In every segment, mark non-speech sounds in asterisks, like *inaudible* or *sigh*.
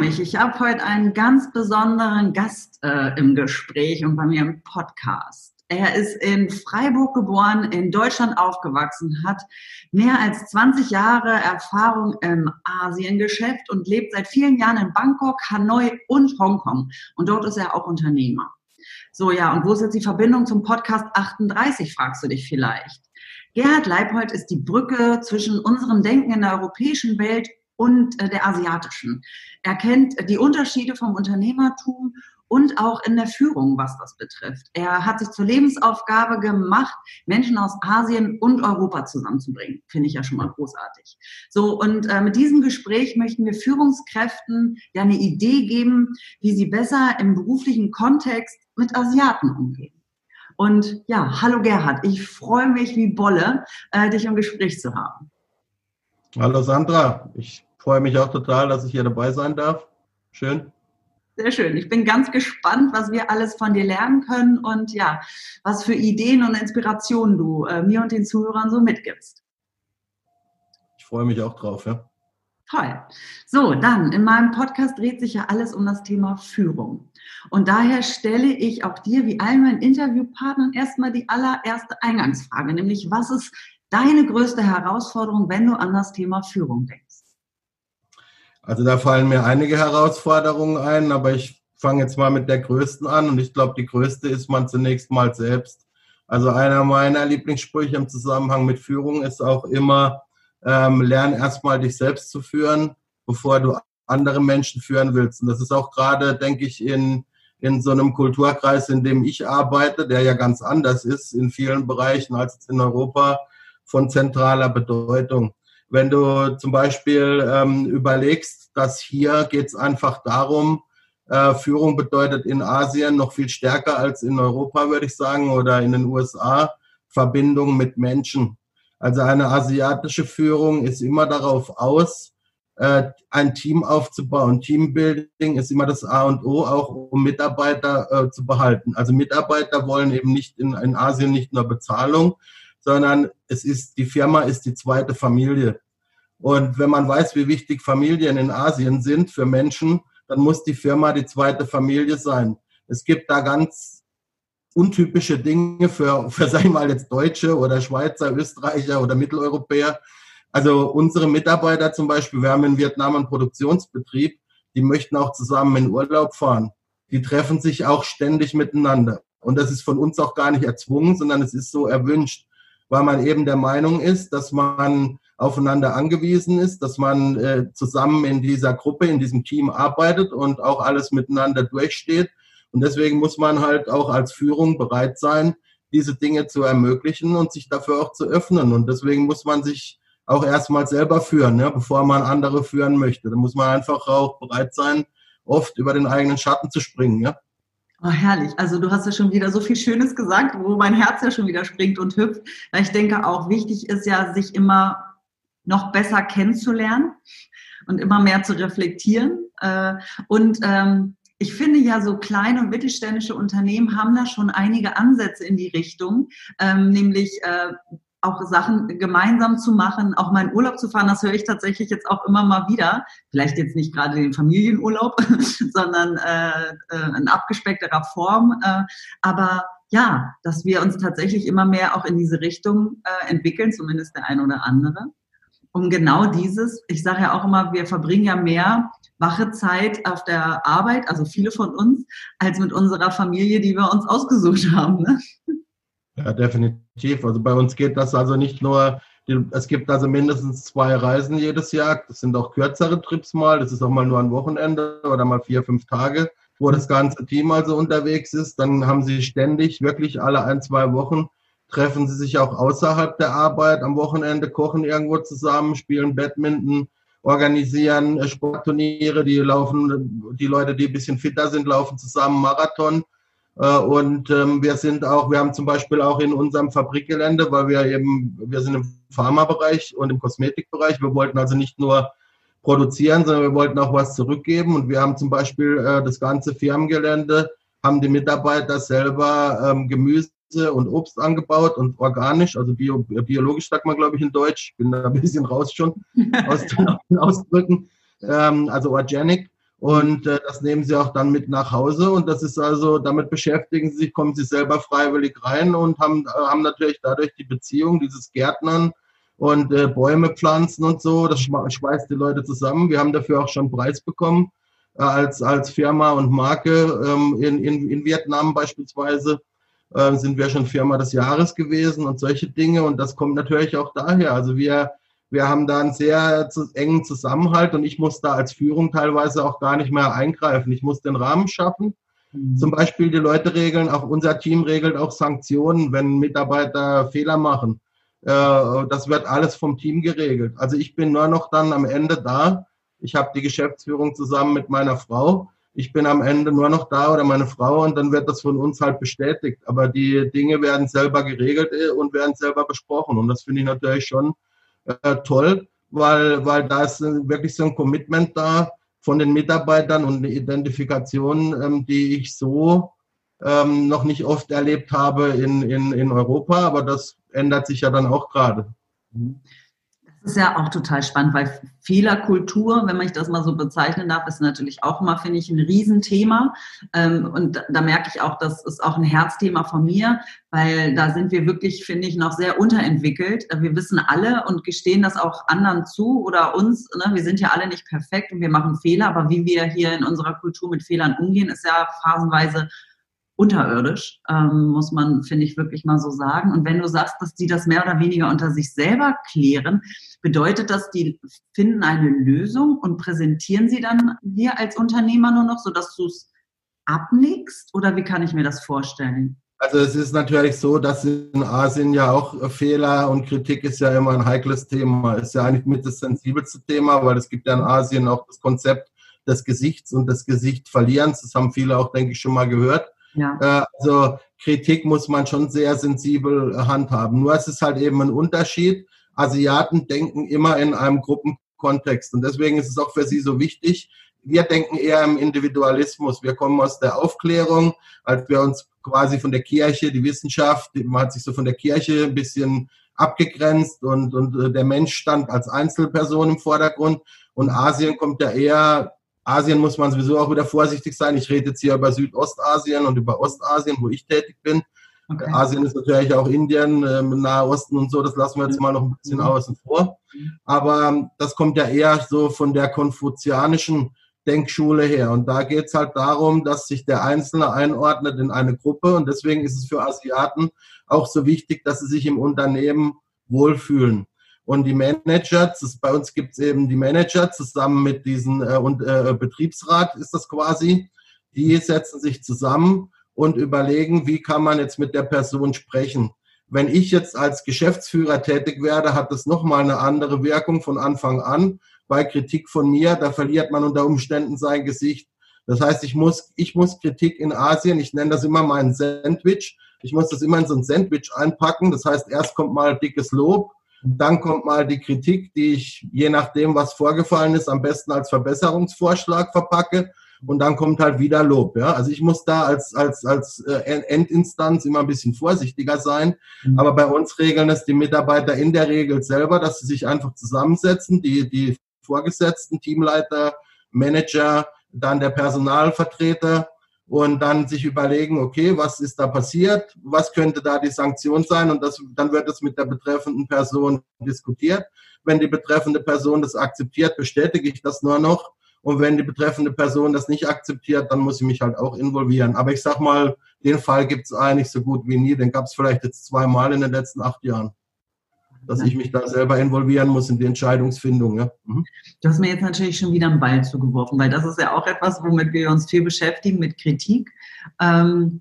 mich. Ich habe heute einen ganz besonderen Gast äh, im Gespräch und bei mir im Podcast. Er ist in Freiburg geboren, in Deutschland aufgewachsen, hat mehr als 20 Jahre Erfahrung im Asiengeschäft und lebt seit vielen Jahren in Bangkok, Hanoi und Hongkong. Und dort ist er auch Unternehmer. So, ja, und wo ist jetzt die Verbindung zum Podcast 38, fragst du dich vielleicht. Gerhard Leipold ist die Brücke zwischen unserem Denken in der europäischen Welt und äh, der asiatischen. Er kennt die Unterschiede vom Unternehmertum und auch in der Führung, was das betrifft. Er hat sich zur Lebensaufgabe gemacht, Menschen aus Asien und Europa zusammenzubringen. Finde ich ja schon mal großartig. So, und äh, mit diesem Gespräch möchten wir Führungskräften ja eine Idee geben, wie sie besser im beruflichen Kontext mit Asiaten umgehen. Und ja, hallo Gerhard, ich freue mich wie Bolle, äh, dich im Gespräch zu haben. Hallo Sandra, ich freue mich auch total, dass ich hier dabei sein darf. Schön. Sehr schön. Ich bin ganz gespannt, was wir alles von dir lernen können und ja, was für Ideen und Inspirationen du äh, mir und den Zuhörern so mitgibst. Ich freue mich auch drauf, ja. Toll. So, dann, in meinem Podcast dreht sich ja alles um das Thema Führung. Und daher stelle ich auch dir, wie allen meinen Interviewpartnern, erstmal die allererste Eingangsfrage, nämlich was ist deine größte Herausforderung, wenn du an das Thema Führung denkst? Also da fallen mir einige Herausforderungen ein, aber ich fange jetzt mal mit der größten an und ich glaube, die größte ist man zunächst mal selbst. Also einer meiner Lieblingssprüche im Zusammenhang mit Führung ist auch immer, ähm, lern erstmal dich selbst zu führen, bevor du andere Menschen führen willst. Und das ist auch gerade, denke ich, in, in so einem Kulturkreis, in dem ich arbeite, der ja ganz anders ist in vielen Bereichen als in Europa, von zentraler Bedeutung. Wenn du zum Beispiel ähm, überlegst, dass hier geht es einfach darum, äh, Führung bedeutet in Asien noch viel stärker als in Europa, würde ich sagen, oder in den USA, Verbindung mit Menschen. Also eine asiatische Führung ist immer darauf aus, äh, ein Team aufzubauen. Teambuilding ist immer das A und O, auch um Mitarbeiter äh, zu behalten. Also Mitarbeiter wollen eben nicht in, in Asien nicht nur Bezahlung, sondern es ist, die Firma ist die zweite Familie. Und wenn man weiß, wie wichtig Familien in Asien sind für Menschen, dann muss die Firma die zweite Familie sein. Es gibt da ganz untypische Dinge für, für *laughs* sag ich mal jetzt Deutsche oder Schweizer, Österreicher oder Mitteleuropäer. Also unsere Mitarbeiter zum Beispiel, wir haben in Vietnam einen Produktionsbetrieb, die möchten auch zusammen in Urlaub fahren. Die treffen sich auch ständig miteinander. Und das ist von uns auch gar nicht erzwungen, sondern es ist so erwünscht weil man eben der Meinung ist, dass man aufeinander angewiesen ist, dass man äh, zusammen in dieser Gruppe, in diesem Team arbeitet und auch alles miteinander durchsteht. Und deswegen muss man halt auch als Führung bereit sein, diese Dinge zu ermöglichen und sich dafür auch zu öffnen. Und deswegen muss man sich auch erstmal selber führen, ja, bevor man andere führen möchte. Da muss man einfach auch bereit sein, oft über den eigenen Schatten zu springen. Ja. Oh, herrlich. Also du hast ja schon wieder so viel Schönes gesagt, wo mein Herz ja schon wieder springt und hüpft. Ich denke auch wichtig ist ja, sich immer noch besser kennenzulernen und immer mehr zu reflektieren. Äh, und ähm, ich finde ja, so kleine und mittelständische Unternehmen haben da schon einige Ansätze in die Richtung, ähm, nämlich äh, auch Sachen gemeinsam zu machen, auch mal in Urlaub zu fahren, das höre ich tatsächlich jetzt auch immer mal wieder. Vielleicht jetzt nicht gerade den Familienurlaub, *laughs* sondern äh, in abgespeckterer Form. Aber ja, dass wir uns tatsächlich immer mehr auch in diese Richtung äh, entwickeln, zumindest der eine oder andere. Um genau dieses, ich sage ja auch immer, wir verbringen ja mehr wache Zeit auf der Arbeit, also viele von uns, als mit unserer Familie, die wir uns ausgesucht haben. Ne? Ja, definitiv. Also bei uns geht das also nicht nur, es gibt also mindestens zwei Reisen jedes Jahr. Das sind auch kürzere Trips mal. Das ist auch mal nur ein Wochenende oder mal vier, fünf Tage, wo das ganze Team also unterwegs ist. Dann haben sie ständig, wirklich alle ein, zwei Wochen, treffen sie sich auch außerhalb der Arbeit am Wochenende, kochen irgendwo zusammen, spielen Badminton, organisieren Sportturniere, die laufen, die Leute, die ein bisschen fitter sind, laufen zusammen Marathon. Äh, und ähm, wir sind auch, wir haben zum Beispiel auch in unserem Fabrikgelände, weil wir eben, wir sind im Pharmabereich und im Kosmetikbereich. Wir wollten also nicht nur produzieren, sondern wir wollten auch was zurückgeben. Und wir haben zum Beispiel äh, das ganze Firmengelände, haben die Mitarbeiter selber ähm, Gemüse und Obst angebaut und organisch, also bio, biologisch sagt man, glaube ich, in Deutsch. Ich bin da ein bisschen raus schon *laughs* aus den Ausdrücken. Ähm, also organic. Und äh, das nehmen sie auch dann mit nach Hause. Und das ist also, damit beschäftigen sie sich, kommen sie selber freiwillig rein und haben, äh, haben natürlich dadurch die Beziehung, dieses Gärtnern und äh, Bäume pflanzen und so. Das schweißt die Leute zusammen. Wir haben dafür auch schon einen Preis bekommen äh, als, als Firma und Marke ähm, in, in, in Vietnam beispielsweise äh, sind wir schon Firma des Jahres gewesen und solche Dinge. Und das kommt natürlich auch daher. Also wir, wir haben da einen sehr engen Zusammenhalt und ich muss da als Führung teilweise auch gar nicht mehr eingreifen. Ich muss den Rahmen schaffen. Mhm. Zum Beispiel die Leute regeln, auch unser Team regelt auch Sanktionen, wenn Mitarbeiter Fehler machen. Äh, das wird alles vom Team geregelt. Also ich bin nur noch dann am Ende da. Ich habe die Geschäftsführung zusammen mit meiner Frau ich bin am Ende nur noch da oder meine Frau und dann wird das von uns halt bestätigt. Aber die Dinge werden selber geregelt äh, und werden selber besprochen. Und das finde ich natürlich schon äh, toll, weil, weil da ist wirklich so ein Commitment da von den Mitarbeitern und eine Identifikation, ähm, die ich so ähm, noch nicht oft erlebt habe in, in, in Europa. Aber das ändert sich ja dann auch gerade. Mhm. Das ist ja auch total spannend, weil Fehlerkultur, wenn ich das mal so bezeichnen darf, ist natürlich auch immer, finde ich, ein Riesenthema. Ähm, und da merke ich auch, das ist auch ein Herzthema von mir, weil da sind wir wirklich, finde ich, noch sehr unterentwickelt. Wir wissen alle und gestehen das auch anderen zu oder uns. Ne? Wir sind ja alle nicht perfekt und wir machen Fehler, aber wie wir hier in unserer Kultur mit Fehlern umgehen, ist ja phasenweise unterirdisch, ähm, muss man, finde ich, wirklich mal so sagen. Und wenn du sagst, dass die das mehr oder weniger unter sich selber klären, bedeutet das, die finden eine Lösung und präsentieren sie dann dir als Unternehmer nur noch, sodass du es abnickst? Oder wie kann ich mir das vorstellen? Also es ist natürlich so, dass in Asien ja auch Fehler und Kritik ist ja immer ein heikles Thema. Ist ja eigentlich mit das sensibelste Thema, weil es gibt ja in Asien auch das Konzept des Gesichts und des Gesicht verlierens. Das haben viele auch, denke ich, schon mal gehört. Ja. Äh, also Kritik muss man schon sehr sensibel handhaben. Nur es ist halt eben ein Unterschied. Asiaten denken immer in einem Gruppenkontext und deswegen ist es auch für sie so wichtig. Wir denken eher im Individualismus. Wir kommen aus der Aufklärung, als wir uns quasi von der Kirche, die Wissenschaft, man hat sich so von der Kirche ein bisschen abgegrenzt und, und äh, der Mensch stand als Einzelperson im Vordergrund. Und Asien kommt ja eher Asien muss man sowieso auch wieder vorsichtig sein. Ich rede jetzt hier über Südostasien und über Ostasien, wo ich tätig bin. Okay. Asien ist natürlich auch Indien, äh, Nahe Osten und so, das lassen wir jetzt mal noch ein bisschen mhm. außen vor. Aber ähm, das kommt ja eher so von der konfuzianischen Denkschule her. Und da geht es halt darum, dass sich der Einzelne einordnet in eine Gruppe. Und deswegen ist es für Asiaten auch so wichtig, dass sie sich im Unternehmen wohlfühlen. Und die Manager, das, bei uns gibt es eben die Manager zusammen mit diesem äh, und, äh, Betriebsrat ist das quasi, die setzen sich zusammen und überlegen, wie kann man jetzt mit der Person sprechen. Wenn ich jetzt als Geschäftsführer tätig werde, hat das nochmal eine andere Wirkung von Anfang an. Bei Kritik von mir, da verliert man unter Umständen sein Gesicht. Das heißt, ich muss, ich muss Kritik in Asien, ich nenne das immer mein Sandwich, ich muss das immer in so ein Sandwich einpacken. Das heißt, erst kommt mal dickes Lob, dann kommt mal die Kritik, die ich je nachdem, was vorgefallen ist, am besten als Verbesserungsvorschlag verpacke. Und dann kommt halt wieder Lob. Ja? Also ich muss da als, als, als äh, Endinstanz immer ein bisschen vorsichtiger sein. Mhm. Aber bei uns regeln es die Mitarbeiter in der Regel selber, dass sie sich einfach zusammensetzen, die, die Vorgesetzten, Teamleiter, Manager, dann der Personalvertreter und dann sich überlegen, okay, was ist da passiert, was könnte da die Sanktion sein? Und das, dann wird es mit der betreffenden Person diskutiert. Wenn die betreffende Person das akzeptiert, bestätige ich das nur noch. Und wenn die betreffende Person das nicht akzeptiert, dann muss ich mich halt auch involvieren. Aber ich sag mal, den Fall gibt es eigentlich so gut wie nie, den gab es vielleicht jetzt zweimal in den letzten acht Jahren dass ich mich da selber involvieren muss in die Entscheidungsfindung. Ja. Mhm. Du hast mir jetzt natürlich schon wieder einen Ball zugeworfen, weil das ist ja auch etwas, womit wir uns viel beschäftigen, mit Kritik. Ähm,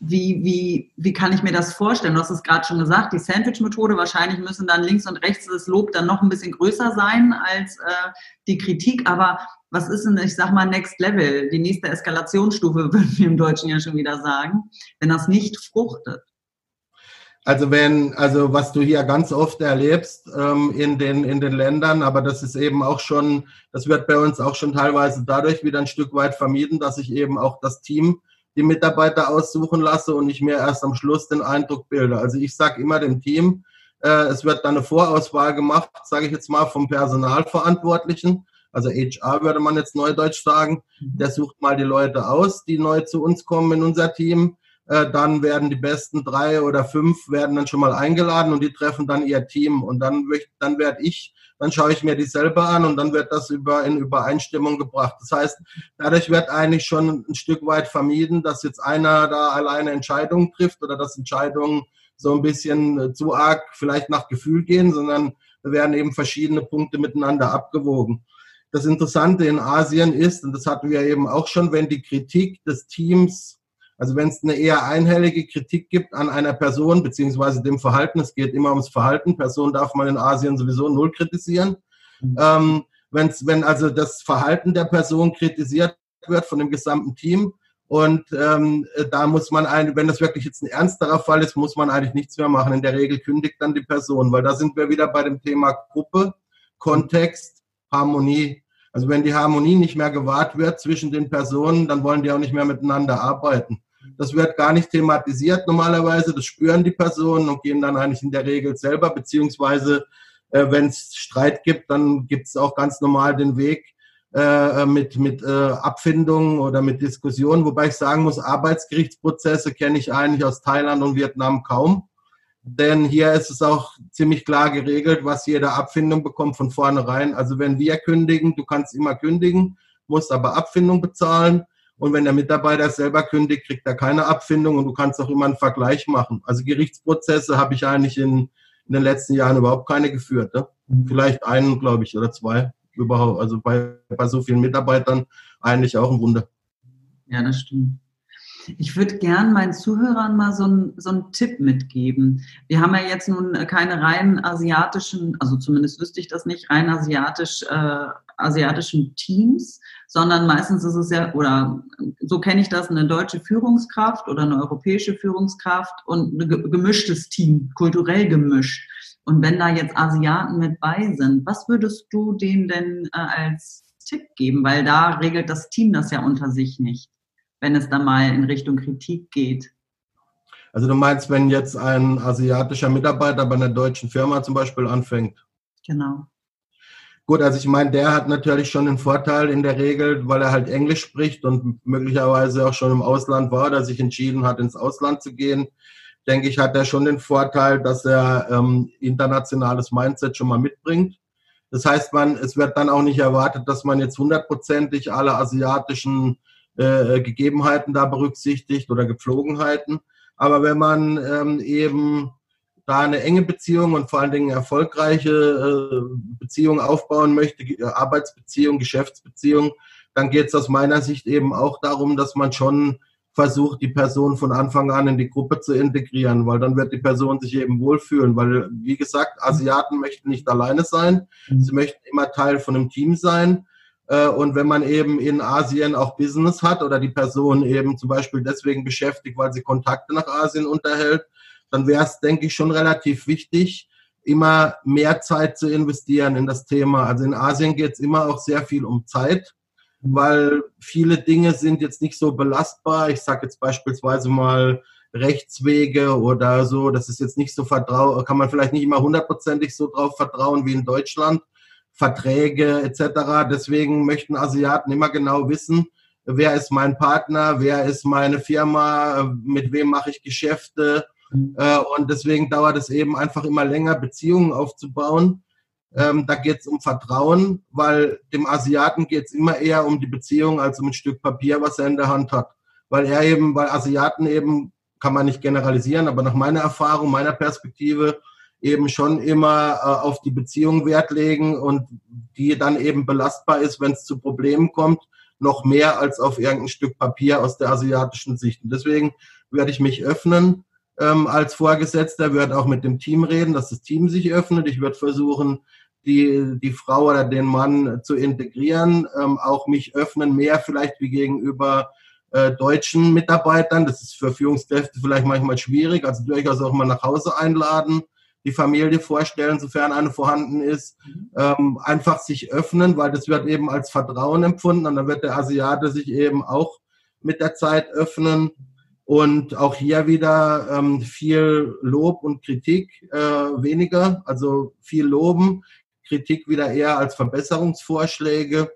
wie, wie, wie kann ich mir das vorstellen? Du hast es gerade schon gesagt, die Sandwich-Methode, wahrscheinlich müssen dann links und rechts das Lob dann noch ein bisschen größer sein als äh, die Kritik, aber was ist denn, ich sag mal, Next Level, die nächste Eskalationsstufe, *laughs* würden wir im Deutschen ja schon wieder sagen, wenn das nicht fruchtet? Also wenn, also was du hier ganz oft erlebst ähm, in, den, in den Ländern, aber das ist eben auch schon, das wird bei uns auch schon teilweise dadurch wieder ein Stück weit vermieden, dass ich eben auch das Team, die Mitarbeiter aussuchen lasse und ich mir erst am Schluss den Eindruck bilde. Also ich sage immer dem Team, äh, es wird dann eine Vorauswahl gemacht, sage ich jetzt mal, vom Personalverantwortlichen. also HR würde man jetzt neudeutsch sagen, mhm. der sucht mal die Leute aus, die neu zu uns kommen in unser Team. Äh, dann werden die besten drei oder fünf werden dann schon mal eingeladen und die treffen dann ihr Team. Und dann, dann werde ich, dann schaue ich mir die selber an und dann wird das über, in Übereinstimmung gebracht. Das heißt, dadurch wird eigentlich schon ein Stück weit vermieden, dass jetzt einer da alleine Entscheidungen trifft oder dass Entscheidungen so ein bisschen zu arg vielleicht nach Gefühl gehen, sondern werden eben verschiedene Punkte miteinander abgewogen. Das Interessante in Asien ist, und das hatten wir eben auch schon, wenn die Kritik des Teams, also wenn es eine eher einhellige Kritik gibt an einer Person, beziehungsweise dem Verhalten, es geht immer ums Verhalten, Person darf man in Asien sowieso null kritisieren. Mhm. Ähm, wenn's, wenn also das Verhalten der Person kritisiert wird von dem gesamten Team, und ähm, da muss man, ein, wenn das wirklich jetzt ein ernsterer Fall ist, muss man eigentlich nichts mehr machen. In der Regel kündigt dann die Person, weil da sind wir wieder bei dem Thema Gruppe, Kontext, Harmonie. Also wenn die Harmonie nicht mehr gewahrt wird zwischen den Personen, dann wollen die auch nicht mehr miteinander arbeiten. Das wird gar nicht thematisiert normalerweise. Das spüren die Personen und gehen dann eigentlich in der Regel selber, beziehungsweise äh, wenn es Streit gibt, dann gibt es auch ganz normal den Weg, äh, mit, mit äh, Abfindungen oder mit Diskussionen, wobei ich sagen muss, Arbeitsgerichtsprozesse kenne ich eigentlich aus Thailand und Vietnam kaum. Denn hier ist es auch ziemlich klar geregelt, was jede Abfindung bekommt von vornherein. Also wenn wir kündigen, du kannst immer kündigen, musst aber Abfindung bezahlen. Und wenn der Mitarbeiter selber kündigt, kriegt er keine Abfindung und du kannst auch immer einen Vergleich machen. Also Gerichtsprozesse habe ich eigentlich in, in den letzten Jahren überhaupt keine geführt. Ne? Vielleicht einen, glaube ich, oder zwei überhaupt, also bei, bei so vielen Mitarbeitern eigentlich auch ein Wunder. Ja, das stimmt. Ich würde gern meinen Zuhörern mal so, ein, so einen Tipp mitgeben. Wir haben ja jetzt nun keine rein asiatischen, also zumindest wüsste ich das nicht, rein asiatisch, äh, asiatischen Teams, sondern meistens ist es ja, oder so kenne ich das, eine deutsche Führungskraft oder eine europäische Führungskraft und ein gemischtes Team, kulturell gemischt. Und wenn da jetzt Asiaten mit bei sind, was würdest du denen denn äh, als Tipp geben? Weil da regelt das Team das ja unter sich nicht, wenn es da mal in Richtung Kritik geht. Also du meinst, wenn jetzt ein asiatischer Mitarbeiter bei einer deutschen Firma zum Beispiel anfängt? Genau. Gut, also ich meine, der hat natürlich schon einen Vorteil in der Regel, weil er halt Englisch spricht und möglicherweise auch schon im Ausland war, der sich entschieden hat, ins Ausland zu gehen denke ich, hat er schon den Vorteil, dass er ähm, internationales Mindset schon mal mitbringt. Das heißt, man, es wird dann auch nicht erwartet, dass man jetzt hundertprozentig alle asiatischen äh, Gegebenheiten da berücksichtigt oder Gepflogenheiten. Aber wenn man ähm, eben da eine enge Beziehung und vor allen Dingen erfolgreiche äh, Beziehung aufbauen möchte, Arbeitsbeziehung, Geschäftsbeziehung, dann geht es aus meiner Sicht eben auch darum, dass man schon versucht, die Person von Anfang an in die Gruppe zu integrieren, weil dann wird die Person sich eben wohlfühlen, weil, wie gesagt, Asiaten möchten nicht alleine sein, mhm. sie möchten immer Teil von einem Team sein. Äh, und wenn man eben in Asien auch Business hat oder die Person eben zum Beispiel deswegen beschäftigt, weil sie Kontakte nach Asien unterhält, dann wäre es, denke ich, schon relativ wichtig, immer mehr Zeit zu investieren in das Thema. Also in Asien geht es immer auch sehr viel um Zeit weil viele Dinge sind jetzt nicht so belastbar. Ich sage jetzt beispielsweise mal Rechtswege oder so, das ist jetzt nicht so vertrau, kann man vielleicht nicht immer hundertprozentig so drauf vertrauen wie in Deutschland. Verträge etc. Deswegen möchten Asiaten immer genau wissen, wer ist mein Partner, wer ist meine Firma, mit wem mache ich Geschäfte. Mhm. Äh, und deswegen dauert es eben einfach immer länger, Beziehungen aufzubauen. Ähm, da geht es um Vertrauen, weil dem Asiaten geht es immer eher um die Beziehung als um ein Stück Papier, was er in der Hand hat. Weil er eben, weil Asiaten eben, kann man nicht generalisieren, aber nach meiner Erfahrung, meiner Perspektive, eben schon immer äh, auf die Beziehung Wert legen und die dann eben belastbar ist, wenn es zu Problemen kommt, noch mehr als auf irgendein Stück Papier aus der asiatischen Sicht. Und deswegen werde ich mich öffnen ähm, als Vorgesetzter, werde auch mit dem Team reden, dass das Team sich öffnet. Ich werde versuchen, die, die Frau oder den Mann zu integrieren, ähm, auch mich öffnen, mehr vielleicht wie gegenüber äh, deutschen Mitarbeitern. Das ist für Führungskräfte vielleicht manchmal schwierig, also durchaus auch mal nach Hause einladen, die Familie vorstellen, sofern eine vorhanden ist, ähm, einfach sich öffnen, weil das wird eben als Vertrauen empfunden und dann wird der Asiate sich eben auch mit der Zeit öffnen. Und auch hier wieder ähm, viel Lob und Kritik, äh, weniger, also viel loben, Kritik wieder eher als Verbesserungsvorschläge.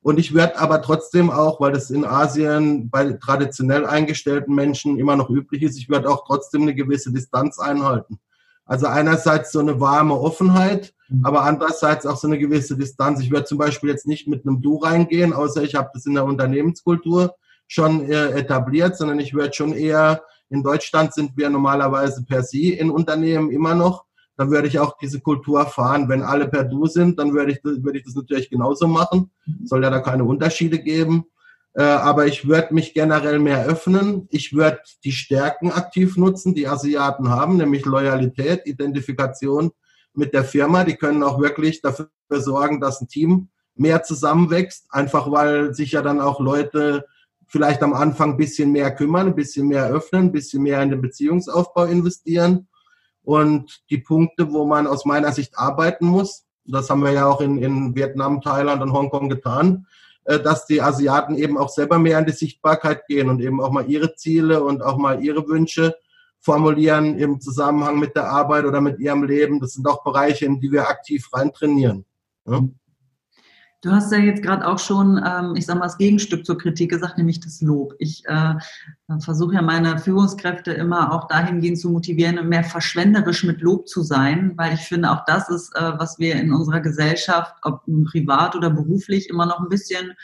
Und ich werde aber trotzdem auch, weil das in Asien bei traditionell eingestellten Menschen immer noch üblich ist, ich werde auch trotzdem eine gewisse Distanz einhalten. Also einerseits so eine warme Offenheit, mhm. aber andererseits auch so eine gewisse Distanz. Ich werde zum Beispiel jetzt nicht mit einem Du reingehen, außer ich habe das in der Unternehmenskultur schon äh, etabliert, sondern ich werde schon eher, in Deutschland sind wir normalerweise per Sie in Unternehmen immer noch. Dann würde ich auch diese Kultur fahren. Wenn alle per Du sind, dann würde ich, würde ich das natürlich genauso machen. Mhm. Soll ja da keine Unterschiede geben. Äh, aber ich würde mich generell mehr öffnen. Ich würde die Stärken aktiv nutzen, die Asiaten haben, nämlich Loyalität, Identifikation mit der Firma. Die können auch wirklich dafür sorgen, dass ein Team mehr zusammenwächst, einfach weil sich ja dann auch Leute vielleicht am Anfang ein bisschen mehr kümmern, ein bisschen mehr öffnen, ein bisschen mehr in den Beziehungsaufbau investieren. Und die Punkte, wo man aus meiner Sicht arbeiten muss, das haben wir ja auch in, in Vietnam, Thailand und Hongkong getan, dass die Asiaten eben auch selber mehr in die Sichtbarkeit gehen und eben auch mal ihre Ziele und auch mal ihre Wünsche formulieren im Zusammenhang mit der Arbeit oder mit ihrem Leben. Das sind auch Bereiche, in die wir aktiv rein trainieren. Ja? Du hast ja jetzt gerade auch schon, ähm, ich sage mal, das Gegenstück zur Kritik gesagt, nämlich das Lob. Ich äh, versuche ja meine Führungskräfte immer auch dahingehend zu motivieren, mehr verschwenderisch mit Lob zu sein, weil ich finde, auch das ist, äh, was wir in unserer Gesellschaft, ob privat oder beruflich, immer noch ein bisschen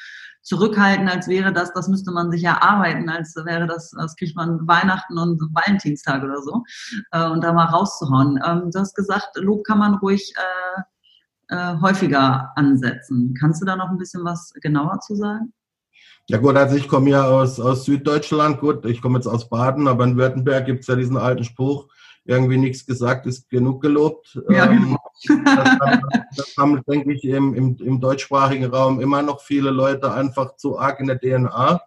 zurückhalten, als wäre das, das müsste man sich erarbeiten, als wäre das, das kriegt man Weihnachten und Valentinstag oder so, äh, und da mal rauszuhauen. Ähm, du hast gesagt, Lob kann man ruhig äh, äh, häufiger ansetzen. Kannst du da noch ein bisschen was genauer zu sagen? Ja gut, also ich komme ja aus, aus Süddeutschland, gut, ich komme jetzt aus Baden, aber in Württemberg gibt es ja diesen alten Spruch, irgendwie nichts gesagt ist genug gelobt. Ja, ähm, genau. das, haben, das, haben, denke ich, im, im, im, deutschsprachigen Raum immer noch viele Leute einfach zu arg in der DNA.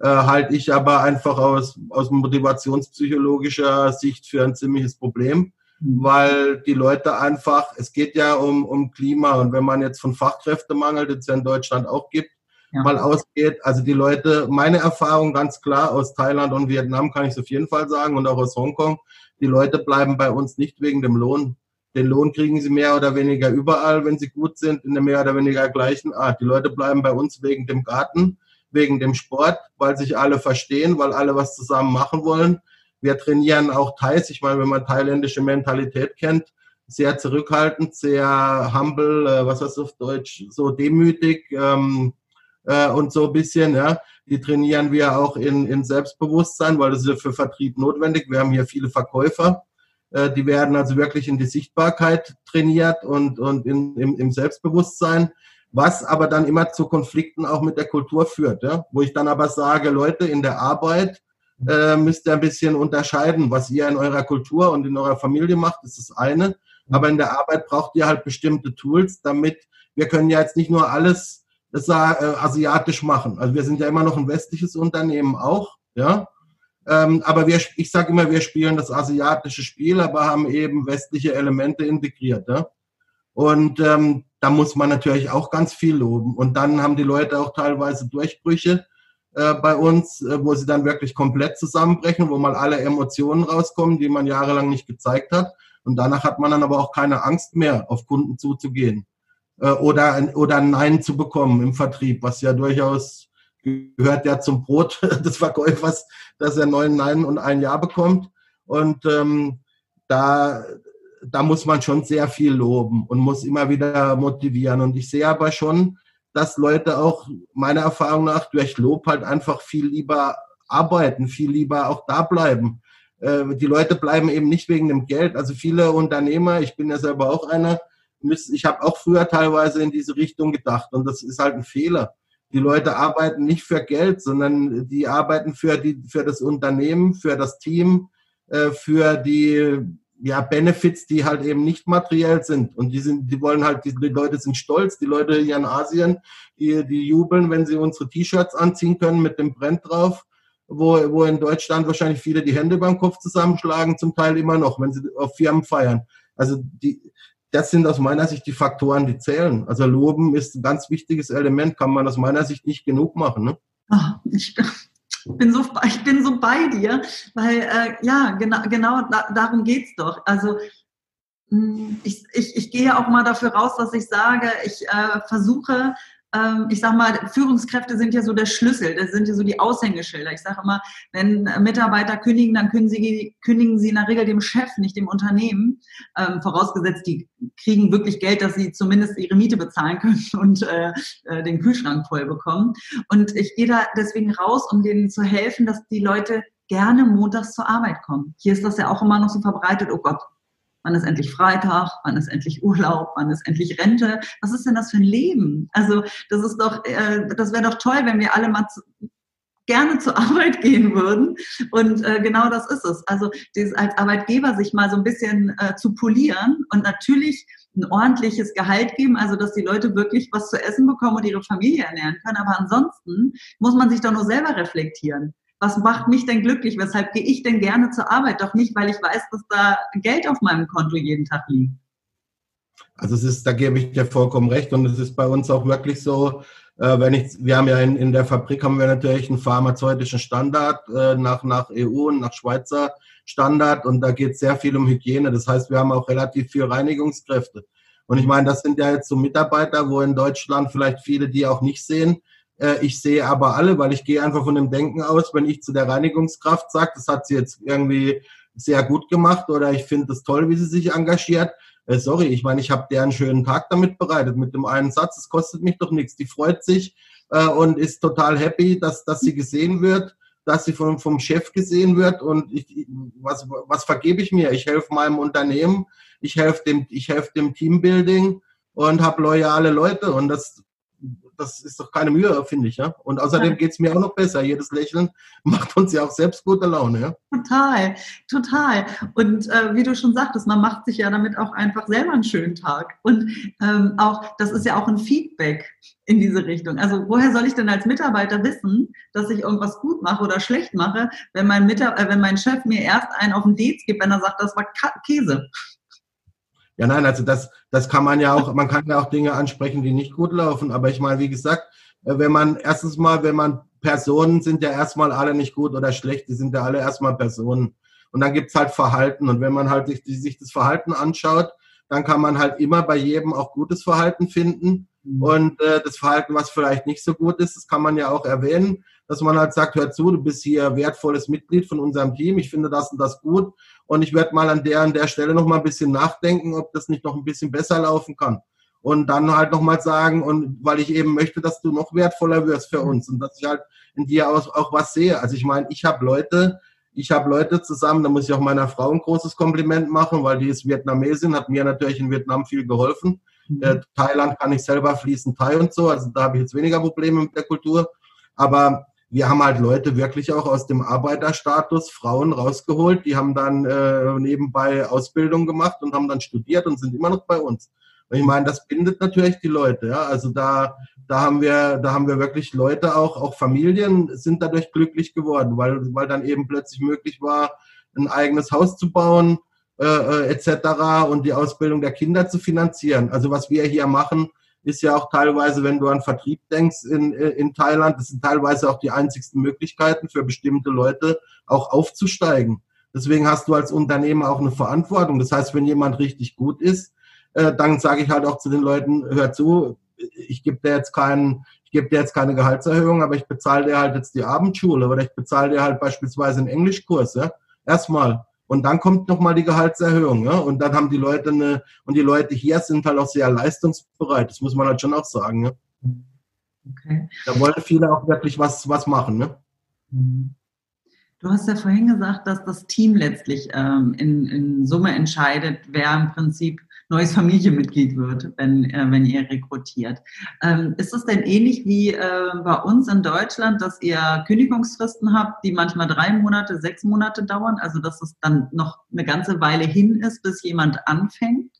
Äh, halte ich aber einfach aus, aus motivationspsychologischer Sicht für ein ziemliches Problem. Weil die Leute einfach, es geht ja um, um Klima und wenn man jetzt von Fachkräftemangel, den es ja in Deutschland auch gibt, ja. mal ausgeht, also die Leute, meine Erfahrung ganz klar aus Thailand und Vietnam kann ich es auf jeden Fall sagen und auch aus Hongkong, die Leute bleiben bei uns nicht wegen dem Lohn. Den Lohn kriegen sie mehr oder weniger überall, wenn sie gut sind, in der mehr oder weniger gleichen Art. Die Leute bleiben bei uns wegen dem Garten, wegen dem Sport, weil sich alle verstehen, weil alle was zusammen machen wollen wir trainieren auch Thais. Ich meine, wenn man thailändische Mentalität kennt, sehr zurückhaltend, sehr humble, äh, was heißt auf Deutsch, so demütig ähm, äh, und so ein bisschen, ja. Die trainieren wir auch in, in Selbstbewusstsein, weil das ist für Vertrieb notwendig. Wir haben hier viele Verkäufer. Äh, die werden also wirklich in die Sichtbarkeit trainiert und, und in, im, im Selbstbewusstsein was aber dann immer zu Konflikten auch mit der Kultur führt, ja? wo ich dann aber sage, Leute, in der Arbeit äh, müsst ihr ein bisschen unterscheiden. Was ihr in eurer Kultur und in eurer Familie macht, ist das eine. Aber in der Arbeit braucht ihr halt bestimmte Tools, damit wir können ja jetzt nicht nur alles das, äh, asiatisch machen. Also wir sind ja immer noch ein westliches Unternehmen auch, ja. Ähm, aber wir, ich sage immer, wir spielen das asiatische Spiel, aber haben eben westliche Elemente integriert. Ja? Und ähm, da muss man natürlich auch ganz viel loben. Und dann haben die Leute auch teilweise Durchbrüche äh, bei uns, äh, wo sie dann wirklich komplett zusammenbrechen, wo mal alle Emotionen rauskommen, die man jahrelang nicht gezeigt hat. Und danach hat man dann aber auch keine Angst mehr, auf Kunden zuzugehen äh, oder, oder ein Nein zu bekommen im Vertrieb, was ja durchaus gehört ja zum Brot *laughs* des Verkäufers, dass er neun Nein und ein Ja bekommt. Und ähm, da, da muss man schon sehr viel loben und muss immer wieder motivieren. Und ich sehe aber schon, dass Leute auch meiner Erfahrung nach durch Lob halt einfach viel lieber arbeiten, viel lieber auch da bleiben. Äh, die Leute bleiben eben nicht wegen dem Geld. Also viele Unternehmer, ich bin ja selber auch einer, ich habe auch früher teilweise in diese Richtung gedacht und das ist halt ein Fehler. Die Leute arbeiten nicht für Geld, sondern die arbeiten für, die, für das Unternehmen, für das Team, äh, für die ja, Benefits, die halt eben nicht materiell sind. Und die sind, die wollen halt, die, die Leute sind stolz, die Leute hier in Asien, die, die jubeln, wenn sie unsere T-Shirts anziehen können mit dem Brand drauf, wo, wo in Deutschland wahrscheinlich viele die Hände beim Kopf zusammenschlagen, zum Teil immer noch, wenn sie auf Firmen feiern. Also die, das sind aus meiner Sicht die Faktoren, die zählen. Also Loben ist ein ganz wichtiges Element, kann man aus meiner Sicht nicht genug machen. Ne? Ach, ich, bin so, *laughs* ich bin so bei dir, weil äh, ja, genau, genau da, darum geht's doch. Also Hm, ich, ich, ich gehe auch mal dafür raus, dass ich sage, ich äh, versuche ich sag mal, Führungskräfte sind ja so der Schlüssel, das sind ja so die Aushängeschilder. Ich sage immer, wenn Mitarbeiter kündigen, dann kündigen sie, kündigen sie in der Regel dem Chef, nicht dem Unternehmen. Ähm, vorausgesetzt, die kriegen wirklich Geld, dass sie zumindest ihre Miete bezahlen können *laughs* und äh, äh, den Kühlschrank voll bekommen. Und ich gehe da deswegen raus, um denen zu helfen, dass die Leute gerne montags zur Arbeit kommen. Hier ist das ja auch immer noch so verbreitet, oh Gott, Wann ist endlich Freitag? Wann ist endlich Urlaub? Wann ist endlich Rente? Was ist denn das für ein Leben? Also das ist doch, äh, das wäre doch toll, wenn wir alle mal zu, gerne zur Arbeit *laughs* gehen würden. Und äh, genau das ist es. Also dieses als Arbeitgeber sich mal so ein bisschen äh, zu polieren und natürlich ein ordentliches Gehalt geben, also dass die Leute wirklich was zu essen bekommen und ihre Familie ernähren können. Aber ansonsten muss man sich doch nur selber reflektieren was macht mich denn glücklich? Weshalb gehe ich denn gerne zur Arbeit? Doch nicht, weil ich weiß, dass da Geld auf meinem Konto jeden Tag liegt. Also es ist, da gebe ich dir vollkommen recht und es ist bei uns auch wirklich so, äh, wenn ich, wir haben ja in, in der Fabrik haben wir natürlich einen pharmazeutischen Standard äh, nach, nach EU und nach Schweizer Standard und da geht es sehr viel um Hygiene. Das heißt, wir haben auch relativ viel Reinigungskräfte. Und ich meine, das sind ja jetzt so Mitarbeiter, wo in Deutschland vielleicht viele die auch nicht sehen, ich sehe aber alle, weil ich gehe einfach von dem Denken aus, wenn ich zu der Reinigungskraft sage, das hat sie jetzt irgendwie sehr gut gemacht oder ich finde es toll, wie sie sich engagiert. Äh, sorry, ich meine, ich habe der einen schönen Tag damit bereitet, mit dem einen Satz, es kostet mich doch nichts. Die freut sich äh, und ist total happy, dass, dass sie gesehen wird, dass sie vom, vom Chef gesehen wird und ich, was, was vergebe ich mir? Ich helfe meinem Unternehmen, ich helfe dem, ich helfe dem Teambuilding und habe loyale Leute und das das ist doch keine Mühe, finde ich. Ja? Und außerdem geht es mir auch noch besser. Jedes Lächeln *laughs* macht uns ja auch selbst gute Laune. Ja? Total, total. Und äh, wie du schon sagtest, man macht sich ja damit auch einfach selber einen schönen Tag. Und ähm, auch, das ist ja auch ein Feedback in diese Richtung. Also woher soll ich denn als Mitarbeiter wissen, dass ich irgendwas gut mache oder schlecht mache, wenn mein, Mitab äh, wenn mein Chef mir erst einen auf den Dates gibt, wenn er sagt, das war Käse. Ja, nein, also das, das kann man ja auch, man kann ja auch Dinge ansprechen, die nicht gut laufen. Aber ich meine, wie gesagt, äh, wenn man erstens mal, wenn man Personen sind ja erstmal alle nicht gut oder schlecht, die sind ja alle erstmal Personen. Und dann gibt's halt Verhalten. Und wenn man halt sich, sich das Verhalten anschaut, dann kann man halt immer bei jedem auch gutes Verhalten finden. Mhm. Und äh, das Verhalten, was vielleicht nicht so gut ist, das kann man ja auch erwähnen, dass man halt sagt, hör zu, du bist hier wertvolles Mitglied von unserem Team, ich finde das und das gut und ich werde mal an der an der Stelle noch mal ein bisschen nachdenken, ob das nicht noch ein bisschen besser laufen kann. Und dann halt noch mal sagen, und weil ich eben möchte, dass du noch wertvoller wirst für uns und dass ich halt in dir auch, auch was sehe. Also ich meine, ich habe Leute, ich habe Leute zusammen, da muss ich auch meiner Frau ein großes Kompliment machen, weil die ist Vietnamesin, hat mir natürlich in Vietnam viel geholfen. Mhm. Äh, Thailand kann ich selber fließen Thai und so, also da habe ich jetzt weniger Probleme mit der Kultur. Aber wir haben halt Leute wirklich auch aus dem Arbeiterstatus, Frauen rausgeholt, die haben dann äh, nebenbei Ausbildung gemacht und haben dann studiert und sind immer noch bei uns. Und ich meine, das bindet natürlich die Leute, ja. Also da, da haben wir, da haben wir wirklich Leute auch, auch Familien sind dadurch glücklich geworden, weil, weil dann eben plötzlich möglich war, ein eigenes Haus zu bauen, äh, äh etc. und die Ausbildung der Kinder zu finanzieren. Also was wir hier machen, ist ja auch teilweise, wenn du an Vertrieb denkst in, in Thailand, das sind teilweise auch die einzigsten Möglichkeiten für bestimmte Leute auch aufzusteigen. Deswegen hast du als Unternehmer auch eine Verantwortung. Das heißt, wenn jemand richtig gut ist, äh, dann sage ich halt auch zu den Leuten, hör zu, ich gebe dir jetzt keinen, ich gebe dir jetzt keine Gehaltserhöhung, aber ich bezahle dir halt jetzt die Abendschule oder ich bezahle dir halt beispielsweise einen Englischkurs. Ja? Erstmal. Und dann kommt nochmal die Gehaltserhöhung. Ja? Und dann haben die Leute eine, und die Leute hier sind halt auch sehr leistungsbereit. Das muss man halt schon auch sagen. Ja? Okay. Da wollen viele auch wirklich was, was machen. Ne? Du hast ja vorhin gesagt, dass das Team letztlich ähm, in, in Summe entscheidet, wer im Prinzip neues Familienmitglied wird, wenn, äh, wenn ihr rekrutiert. Ähm, ist es denn ähnlich wie äh, bei uns in Deutschland, dass ihr Kündigungsfristen habt, die manchmal drei Monate, sechs Monate dauern? Also dass es dann noch eine ganze Weile hin ist, bis jemand anfängt?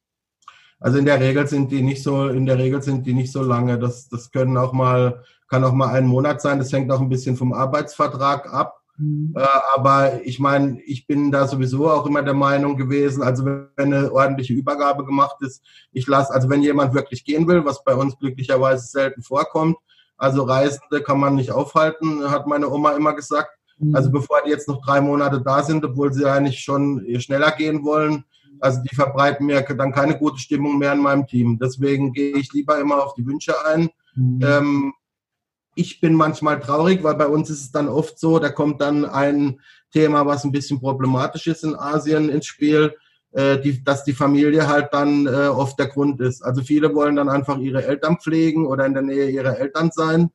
Also in der Regel sind die nicht so, in der Regel sind die nicht so lange. Das, das können auch mal, kann auch mal ein Monat sein. Das hängt auch ein bisschen vom Arbeitsvertrag ab. Mhm. Äh, aber ich meine, ich bin da sowieso auch immer der Meinung gewesen, also wenn eine ordentliche Übergabe gemacht ist, ich lasse, also wenn jemand wirklich gehen will, was bei uns glücklicherweise selten vorkommt, also Reisende kann man nicht aufhalten, hat meine Oma immer gesagt. Mhm. Also bevor die jetzt noch drei Monate da sind, obwohl sie eigentlich schon schneller gehen wollen, Also die verbreiten mir dann keine gute Stimmung mehr in meinem Team. Deswegen gehe ich lieber immer auf die Wünsche ein. Mhm. Ähm, ich bin manchmal traurig, weil bei uns ist es dann oft so, da kommt dann ein Thema, was ein bisschen problematisch ist in Asien ins Spiel, äh, die, dass die Familie halt dann äh, oft der Grund ist. Also viele wollen dann einfach ihre Eltern pflegen oder in der Nähe ihrer Eltern sein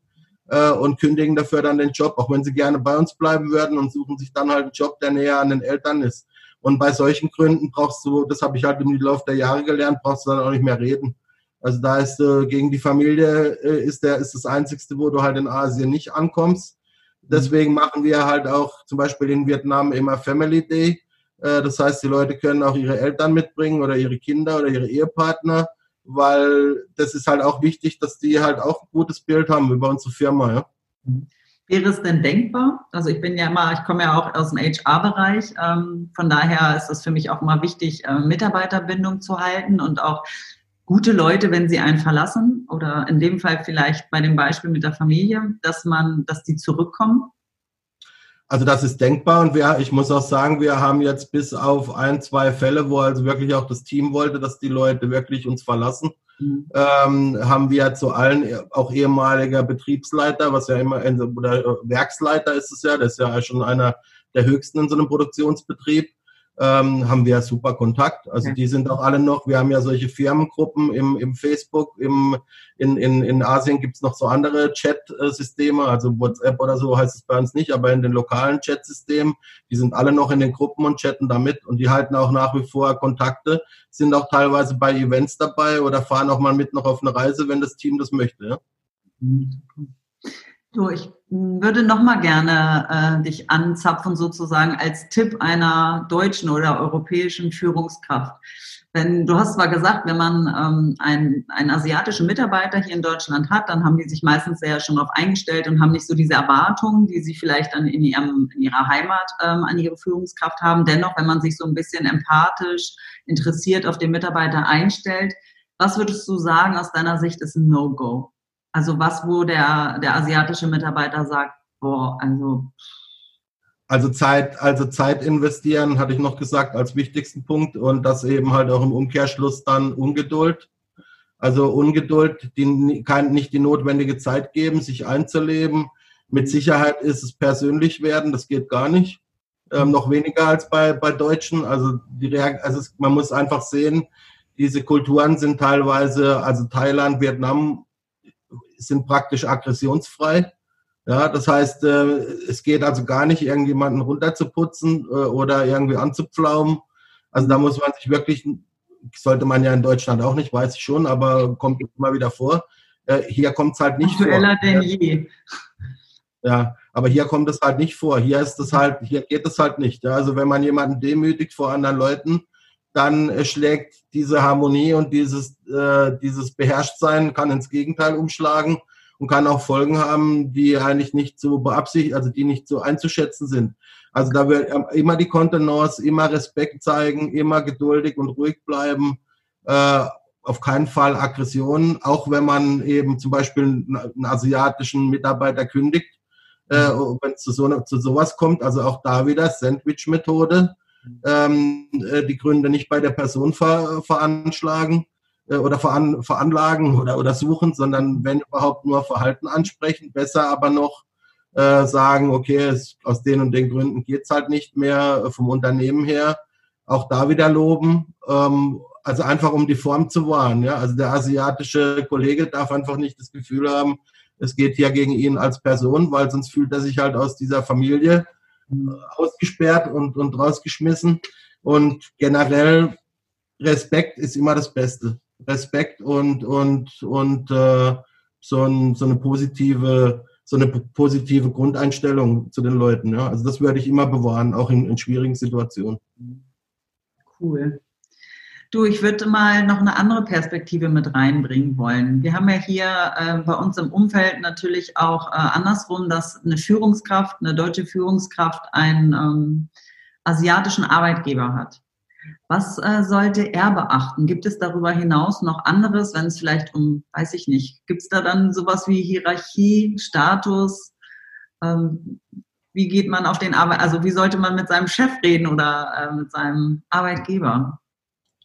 äh, und kündigen dafür dann den Job, auch wenn sie gerne bei uns bleiben würden und suchen sich dann halt einen Job, der näher an den Eltern ist. Und bei solchen Gründen brauchst du, das habe ich halt im Laufe der Jahre gelernt, brauchst du dann auch nicht mehr reden. Also da ist äh, gegen die Familie äh, ist der ist das einzigste, wo du halt in Asien nicht ankommst. Deswegen machen wir halt auch zum Beispiel in Vietnam immer Family Day. Äh, das heißt, die Leute können auch ihre Eltern mitbringen oder ihre Kinder oder ihre Ehepartner, weil das ist halt auch wichtig, dass die halt auch ein gutes Bild haben über unsere Firma. Ja. Mhm. Wäre es denn denkbar? Also ich bin ja immer, ich komme ja auch aus dem HR-Bereich. Ähm, von daher ist es für mich auch immer wichtig, äh, Mitarbeiterbindung zu halten und auch gute Leute, wenn sie einen verlassen oder in dem Fall vielleicht bei dem Beispiel mit der Familie, dass man, dass die zurückkommen. Also das ist denkbar und wir, ich muss auch sagen, wir haben jetzt bis auf ein, zwei Fälle, wo also wirklich auch das Team wollte, dass die Leute wirklich uns verlassen, mhm. ähm, haben wir zu allen, auch ehemaliger Betriebsleiter, was ja immer, oder Werksleiter ist es ja, das ist ja schon einer der höchsten in so einem Produktionsbetrieb, ähm, haben wir super Kontakt. Also die sind auch alle noch, wir haben ja solche Firmengruppen im, im Facebook, im, in, in, in Asien gibt's noch so andere Chat-Systeme, also WhatsApp oder so heißt es bei uns nicht, aber in den lokalen Chat-Systemen, die sind alle noch in den Gruppen und chatten damit und die halten auch nach wie vor Kontakte, sind auch teilweise bei Events dabei oder fahren auch mal mit noch auf eine Reise, wenn das Team das möchte. Ja? Mhm. Du, ich würde noch mal gerne äh, dich anzapfen, sozusagen als Tipp einer deutschen oder europäischen Führungskraft. Denn du hast zwar gesagt, wenn man ähm, einen, einen asiatischen Mitarbeiter hier in Deutschland hat, dann haben die sich meistens sehr schon darauf eingestellt und haben nicht so diese Erwartungen, die sie vielleicht dann in, ihrem, in ihrer Heimat ähm, an ihre Führungskraft haben. Dennoch, wenn man sich so ein bisschen empathisch interessiert auf den Mitarbeiter einstellt, was würdest du sagen aus deiner Sicht ist ein No-Go? Also was, wo der, der asiatische Mitarbeiter sagt, boah, also. Also Zeit, also Zeit investieren, hatte ich noch gesagt, als wichtigsten Punkt und das eben halt auch im Umkehrschluss dann Ungeduld. Also Ungeduld, die kann nicht die notwendige Zeit geben, sich einzuleben. Mit Sicherheit ist es persönlich werden, das geht gar nicht. Ähm, noch weniger als bei, bei Deutschen. Also, die also es, man muss einfach sehen, diese Kulturen sind teilweise, also Thailand, Vietnam sind praktisch aggressionsfrei. Ja, das heißt, äh, es geht also gar nicht, irgendjemanden runterzuputzen äh, oder irgendwie anzupflaumen. Also da muss man sich wirklich, sollte man ja in Deutschland auch nicht, weiß ich schon, aber kommt immer wieder vor. Äh, hier kommt es halt nicht Aktueller vor. denn je. Ja, aber hier kommt es halt nicht vor. Hier ist es halt, hier geht es halt nicht. Ja? Also wenn man jemanden demütigt vor anderen Leuten, dann schlägt diese Harmonie und dieses, äh, dieses Beherrschtsein kann ins Gegenteil umschlagen und kann auch Folgen haben, die eigentlich nicht so beabsichtigt, also die nicht so einzuschätzen sind. Also da wird immer die Kontenance, immer Respekt zeigen, immer geduldig und ruhig bleiben, äh, auf keinen Fall Aggressionen, auch wenn man eben zum Beispiel einen asiatischen Mitarbeiter kündigt, äh, wenn es zu, so, zu sowas kommt, also auch da wieder Sandwich-Methode ähm, äh, die Gründe nicht bei der Person ver, veranschlagen äh, oder veran, veranlagen *laughs* oder, oder suchen, sondern wenn überhaupt nur Verhalten ansprechen, besser aber noch äh, sagen, okay, es, aus den und den Gründen geht's halt nicht mehr äh, vom Unternehmen her. Auch da wieder loben. Ähm, also einfach um die Form zu wahren. Ja? Also der asiatische Kollege darf einfach nicht das Gefühl haben, es geht hier gegen ihn als Person, weil sonst fühlt er sich halt aus dieser Familie ausgesperrt und, und rausgeschmissen. Und generell Respekt ist immer das Beste. Respekt und, und, und äh, so, ein, so eine positive so eine positive Grundeinstellung zu den Leuten. Ja? Also das würde ich immer bewahren, auch in, in schwierigen Situationen. Cool. Du, ich würde mal noch eine andere Perspektive mit reinbringen wollen. Wir haben ja hier äh, bei uns im Umfeld natürlich auch äh, andersrum, dass eine Führungskraft, eine deutsche Führungskraft einen ähm, asiatischen Arbeitgeber hat. Was äh, sollte er beachten? Gibt es darüber hinaus noch anderes, wenn es vielleicht um, weiß ich nicht, gibt es da dann sowas wie Hierarchie, Status? Ähm, wie geht man auf den Arbeit, also wie sollte man mit seinem Chef reden oder äh, mit seinem Arbeitgeber?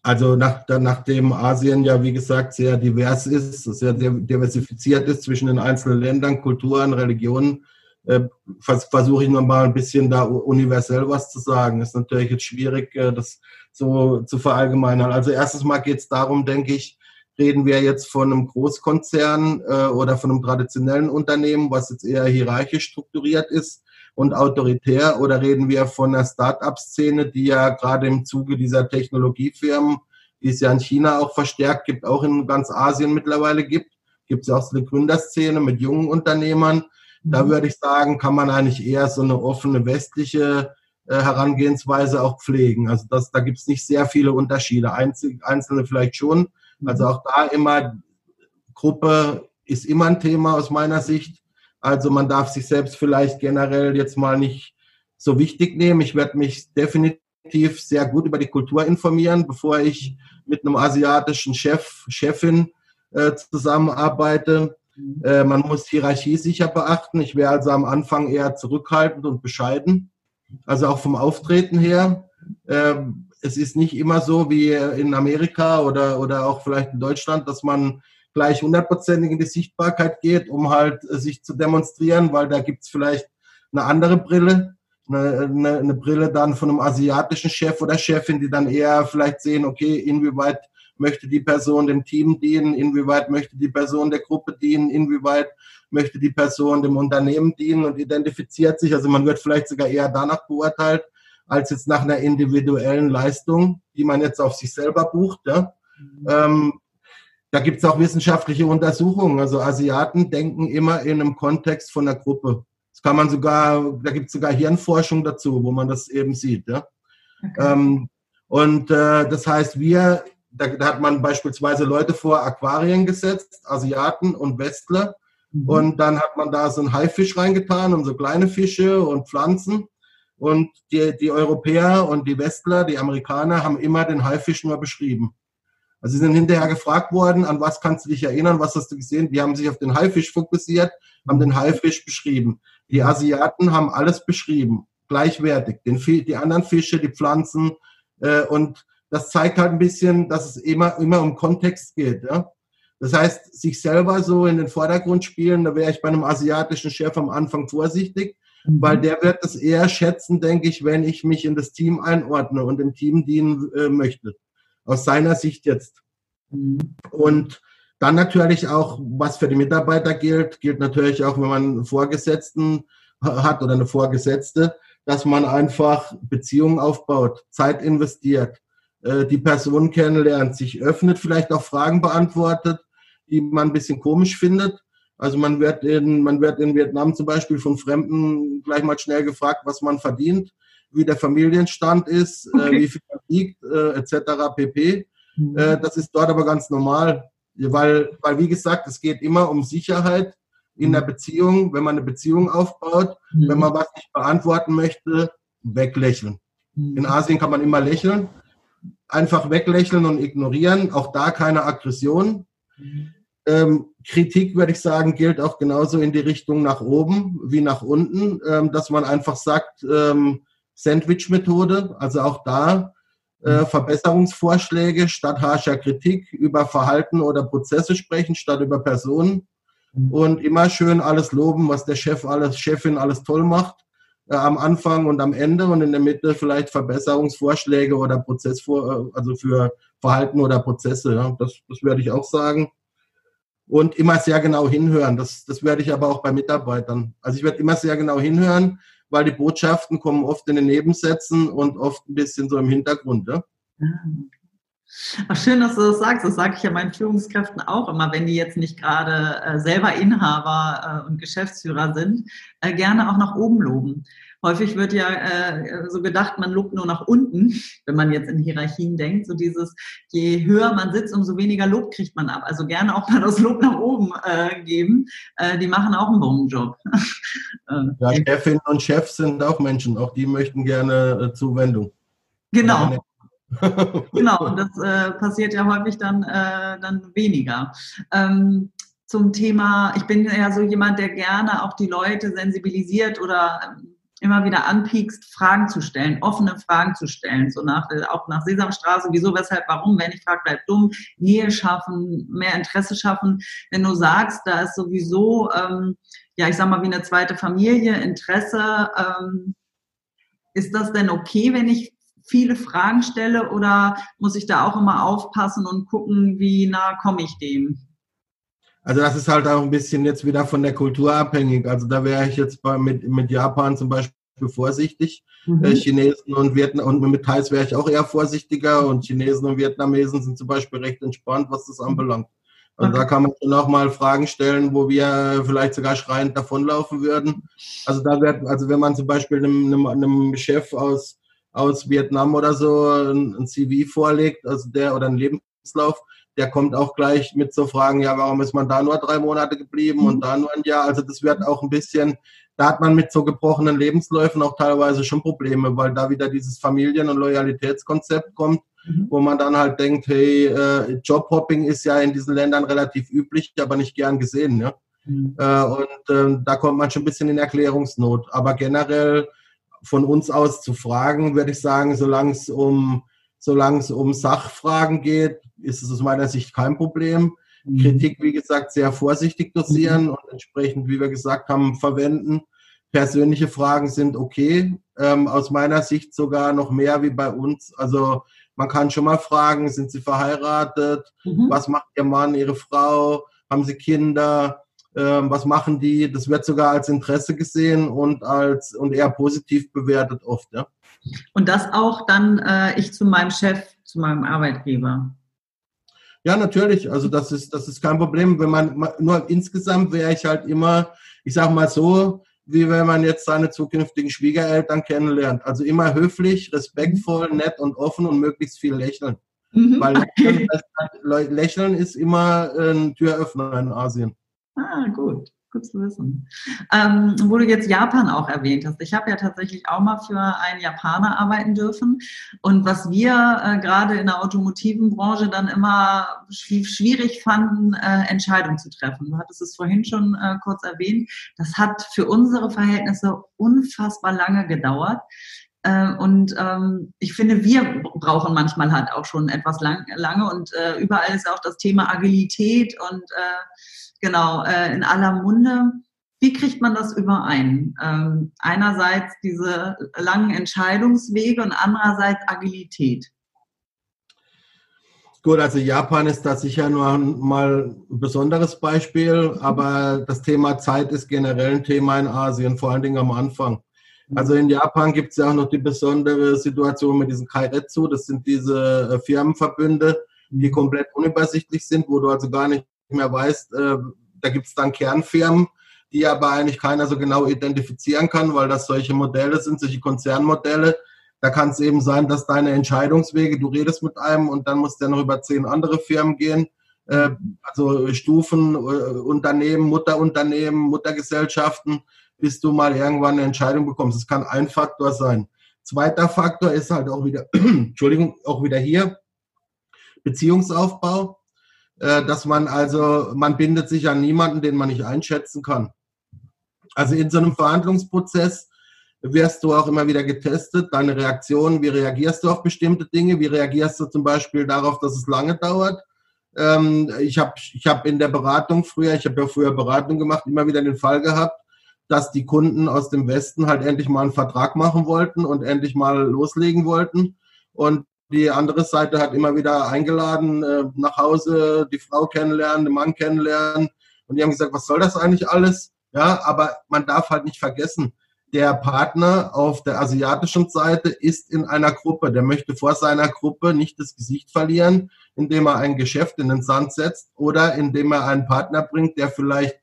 Also nach, nachdem Asien ja, wie gesagt, sehr divers ist, sehr diversifiziert ist zwischen den einzelnen Ländern, Kulturen, Religionen, äh, vers versuche ich nochmal ein bisschen da universell was zu sagen. Ist natürlich jetzt schwierig, äh, das so zu verallgemeinern. Also erstens mal geht es darum, denke ich, reden wir jetzt von einem Großkonzern äh, oder von einem traditionellen Unternehmen, was jetzt eher hierarchisch strukturiert ist und autoritär, oder reden wir von einer Start-up-Szene, die ja gerade im Zuge dieser Technologiefirmen, die es ja in China auch verstärkt gibt, auch in ganz Asien mittlerweile gibt, gibt es ja auch so eine Gründerszene mit jungen Unternehmern. Da mhm. würde ich sagen, kann man eigentlich eher so eine offene westliche äh, Herangehensweise auch pflegen. Also das, da gibt es nicht sehr viele Unterschiede. Einzel, einzelne vielleicht schon. Also mhm. auch da immer, Gruppe ist immer ein Thema aus meiner Sicht. Also man darf sich selbst vielleicht generell jetzt mal nicht so wichtig nehmen. Ich werde mich definitiv sehr gut über die Kultur informieren, bevor ich mit einem asiatischen Chef, Chefin äh, zusammenarbeite. Äh, man muss Hierarchie sicher beachten. Ich wäre also am Anfang eher zurückhaltend und bescheiden. Also auch vom Auftreten her. Äh, es ist nicht immer so wie in Amerika oder, oder auch vielleicht in Deutschland, dass man gleich hundertprozentig in die Sichtbarkeit geht, um halt äh, sich zu demonstrieren, weil da gibt es vielleicht eine andere Brille, eine, eine, eine, Brille dann von einem asiatischen Chef oder Chefin, die dann eher vielleicht sehen, okay, inwieweit möchte die Person dem Team dienen, inwieweit möchte die Person der Gruppe dienen, inwieweit möchte die Person dem Unternehmen dienen und identifiziert sich. Also man wird vielleicht sogar eher danach beurteilt, als jetzt nach einer individuellen Leistung, die man jetzt auf sich selber bucht. Ja? Mhm. Ähm, da gibt es auch wissenschaftliche Untersuchungen. Also Asiaten denken immer in einem Kontext von der Gruppe. Das kann man sogar, da gibt es sogar Hirnforschung dazu, wo man das eben sieht. Ja? Okay. Ähm, und äh, das heißt, wir, da, da, hat man beispielsweise Leute vor Aquarien gesetzt, Asiaten und Westler. Mhm. Und dann hat man da so einen Haifisch reingetan und so kleine Fische und Pflanzen. Und die, die Europäer und die Westler, die Amerikaner, haben immer den Haifisch nur beschrieben. Also sie sind hinterher gefragt worden, an was kannst du dich erinnern, was hast du gesehen? Die haben sich auf den Haifisch fokussiert, haben den Haifisch beschrieben. Die Asiaten haben alles beschrieben, gleichwertig. Den, die anderen Fische, die Pflanzen. Äh, und das zeigt halt ein bisschen, dass es immer, immer um Kontext geht. Ja? Das heißt, sich selber so in den Vordergrund spielen, da wäre ich bei einem asiatischen Chef am Anfang vorsichtig, mhm. weil der wird es eher schätzen, denke ich, wenn ich mich in das Team einordne und dem Team dienen äh, möchte aus seiner Sicht jetzt. Mhm. Und dann natürlich auch, was für die Mitarbeiter gilt, gilt natürlich auch, wenn man einen Vorgesetzten hat oder eine Vorgesetzte, dass man einfach Beziehungen aufbaut, Zeit investiert, äh, die Person kennenlernt, sich öffnet, vielleicht auch Fragen beantwortet, die man ein bisschen komisch findet. Also man wird in, man wird in Vietnam zum Beispiel von Fremden gleich mal schnell gefragt, was man verdient wie der Familienstand ist, äh, okay. wie viel liegt, äh, etc. pp. Mhm. Äh, das ist dort aber ganz normal, weil, weil, wie gesagt, es geht immer um Sicherheit in der mhm. Beziehung. Wenn man eine Beziehung aufbaut, mhm. wenn man was nicht beantworten möchte, weglächeln. Mhm. In Asien kann man immer lächeln, einfach weglächeln und ignorieren. Auch da keine Aggression. Ähm, Kritik, würde ich sagen, gilt auch genauso in die Richtung nach oben wie nach unten, ähm, dass man einfach sagt, ähm, Sandwich-Methode, also auch da äh, mhm. Verbesserungsvorschläge statt harscher Kritik über Verhalten oder Prozesse sprechen, statt über Personen mhm. und immer schön alles loben, was der Chef alles, Chefin alles toll macht, äh, am Anfang und am Ende und in der Mitte vielleicht Verbesserungsvorschläge oder Prozessvor, äh, also für Verhalten oder Prozesse. Ja, das, das werde ich auch sagen. Und immer sehr genau hinhören. Das, das werde ich aber auch bei Mitarbeitern. Also ich werde immer sehr genau hinhören weil die Botschaften kommen oft in den Nebensätzen und oft ein bisschen so im Hintergrund. Ja? Ach, schön, dass du das sagst. Das sage ich ja meinen Führungskräften auch immer, wenn die jetzt nicht gerade äh, selber Inhaber äh, und Geschäftsführer sind, äh, gerne auch nach oben loben. Häufig wird ja äh, so gedacht, man lobt nur nach unten, wenn man jetzt in Hierarchien denkt. So dieses, je höher man sitzt, umso weniger Lob kriegt man ab. Also gerne auch mal das Lob nach oben äh, geben. Äh, die machen auch einen Bombenjob. *laughs* Äh, ja, Chefinnen und Chefs sind auch Menschen. Auch die möchten gerne äh, Zuwendung. Genau. *laughs* genau, und das äh, passiert ja häufig dann, äh, dann weniger. Ähm, zum Thema, ich bin ja so jemand, der gerne auch die Leute sensibilisiert oder immer wieder anpiekst, Fragen zu stellen, offene Fragen zu stellen, so nach, auch nach Sesamstraße, wieso, weshalb, warum, wenn ich frage, bleib dumm, Nähe schaffen, mehr Interesse schaffen. Wenn du sagst, da ist sowieso, ähm, ja, ich sag mal, wie eine zweite Familie, Interesse, ähm, ist das denn okay, wenn ich viele Fragen stelle oder muss ich da auch immer aufpassen und gucken, wie nah komme ich dem? Also das ist halt auch ein bisschen jetzt wieder von der Kultur abhängig. Also da wäre ich jetzt bei, mit, mit Japan zum Beispiel vorsichtig. Mhm. Äh, Chinesen und Vietnam und mit Thais wäre ich auch eher vorsichtiger und Chinesen und Vietnamesen sind zum Beispiel recht entspannt, was das anbelangt. Also okay. da kann man schon auch mal Fragen stellen, wo wir vielleicht sogar schreiend davonlaufen würden. Also da wird, also wenn man zum Beispiel einem, einem, einem Chef aus, aus Vietnam oder so ein, ein CV vorlegt, also der oder einen Lebenslauf, der kommt auch gleich mit so Fragen, ja, warum ist man da nur drei Monate geblieben und mhm. da nur ein Jahr? Also das wird auch ein bisschen, da hat man mit so gebrochenen Lebensläufen auch teilweise schon Probleme, weil da wieder dieses Familien- und Loyalitätskonzept kommt, mhm. wo man dann halt denkt, hey, äh, Jobhopping ist ja in diesen Ländern relativ üblich, aber nicht gern gesehen. Ne? Mhm. Äh, und äh, da kommt man schon ein bisschen in Erklärungsnot. Aber generell von uns aus zu fragen, würde ich sagen, solange es um solange es um Sachfragen geht, ist es aus meiner Sicht kein Problem. Mhm. Kritik, wie gesagt, sehr vorsichtig dosieren mhm. und entsprechend, wie wir gesagt haben, verwenden. Persönliche Fragen sind okay. Ähm, aus meiner Sicht sogar noch mehr wie bei uns. Also man kann schon mal fragen, sind Sie verheiratet? Mhm. Was macht Ihr Mann, Ihre Frau? Haben Sie Kinder? Ähm, was machen die? Das wird sogar als Interesse gesehen und als und eher positiv bewertet oft. Ja? Und das auch dann äh, ich zu meinem Chef, zu meinem Arbeitgeber. Ja, natürlich. Also das ist, das ist kein Problem. Wenn man nur insgesamt wäre ich halt immer, ich sag mal so, wie wenn man jetzt seine zukünftigen Schwiegereltern kennenlernt. Also immer höflich, respektvoll, nett und offen und möglichst viel lächeln. Mhm. Weil lächeln, lächeln ist immer ein Türöffner in Asien. Ah, gut gut zu. Ähm, wo du jetzt Japan auch erwähnt hast. Ich habe ja tatsächlich auch mal für einen Japaner arbeiten dürfen. Und was wir äh, gerade in der automotiven Branche dann immer schwierig fanden, äh, Entscheidungen zu treffen. Du hattest es vorhin schon äh, kurz erwähnt. Das hat für unsere Verhältnisse unfassbar lange gedauert. Äh, und ähm, ich finde, wir brauchen manchmal halt auch schon etwas lang, lange und äh, überall ist auch das Thema Agilität und äh, genau, äh, in aller Munde. Wie kriegt man das überein? Ähm, einerseits diese langen Entscheidungswege und andererseits Agilität. Gut, also Japan ist da sicher nur mal ein besonderes Beispiel, aber das Thema Zeit ist generell ein Thema in Asien, vor allen Dingen am Anfang. Also in Japan gibt es ja auch noch die besondere Situation mit diesen Kairetsu, das sind diese äh, Firmenverbünde, die komplett unübersichtlich sind, wo du also gar nicht mehr weißt, äh, da gibt es dann Kernfirmen, die aber eigentlich keiner so genau identifizieren kann, weil das solche Modelle sind, solche Konzernmodelle. Da kann es eben sein, dass deine Entscheidungswege, du redest mit einem und dann muss der noch über zehn andere Firmen gehen. Äh, also Stufen, äh, Unternehmen, Mutterunternehmen, Muttergesellschaften, bis du mal irgendwann eine Entscheidung bekommst. Das kann ein Faktor sein. Zweiter Faktor ist halt auch wieder, *clears throat* Entschuldigung, auch wieder hier, Beziehungsaufbau. Äh, dass man also, man bindet sich an niemanden, den man nicht einschätzen kann. Also in so einem Verhandlungsprozess wirst du auch immer wieder getestet, deine Reaktion, wie reagierst du auf bestimmte Dinge, wie reagierst du zum Beispiel darauf, dass es lange dauert. Ähm, ich habe ich hab in der Beratung früher, ich habe ja früher Beratung gemacht, immer wieder den Fall gehabt, dass die Kunden aus dem Westen halt endlich mal einen Vertrag machen wollten und endlich mal loslegen wollten. Und die andere Seite hat immer wieder eingeladen, äh, nach Hause die Frau kennenlernen, den Mann kennenlernen. Und die haben gesagt, was soll das eigentlich alles? Ja, aber man darf halt nicht vergessen, der Partner auf der asiatischen Seite ist in einer Gruppe. Der möchte vor seiner Gruppe nicht das Gesicht verlieren, indem er ein Geschäft in den Sand setzt oder indem er einen Partner bringt, der vielleicht,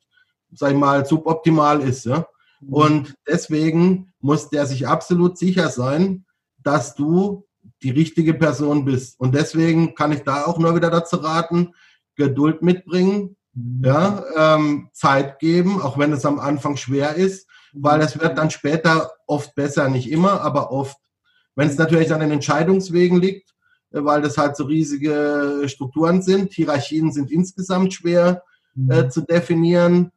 sag ich mal, suboptimal ist. Ja? Mhm. Und deswegen muss der sich absolut sicher sein, dass du die richtige Person bist. Und deswegen kann ich da auch nur wieder dazu raten, Geduld mitbringen, mhm. ja, ähm, Zeit geben, auch wenn es am Anfang schwer ist, weil es wird dann später oft besser, nicht immer, aber oft. Wenn es natürlich an den Entscheidungswegen liegt, äh, weil das halt so riesige Strukturen sind, Hierarchien sind insgesamt schwer äh, mhm. zu definieren,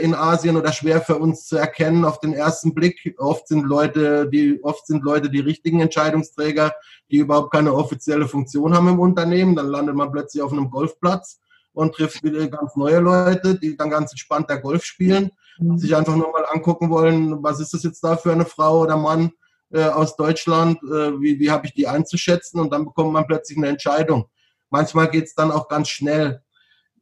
in Asien oder schwer für uns zu erkennen auf den ersten Blick. Oft sind Leute, die oft sind Leute die richtigen Entscheidungsträger, die überhaupt keine offizielle Funktion haben im Unternehmen. Dann landet man plötzlich auf einem Golfplatz und trifft wieder ganz neue Leute, die dann ganz entspannt der Golf spielen, mhm. sich einfach nur mal angucken wollen, was ist das jetzt da für eine Frau oder Mann äh, aus Deutschland, äh, wie, wie habe ich die einzuschätzen und dann bekommt man plötzlich eine Entscheidung. Manchmal geht es dann auch ganz schnell.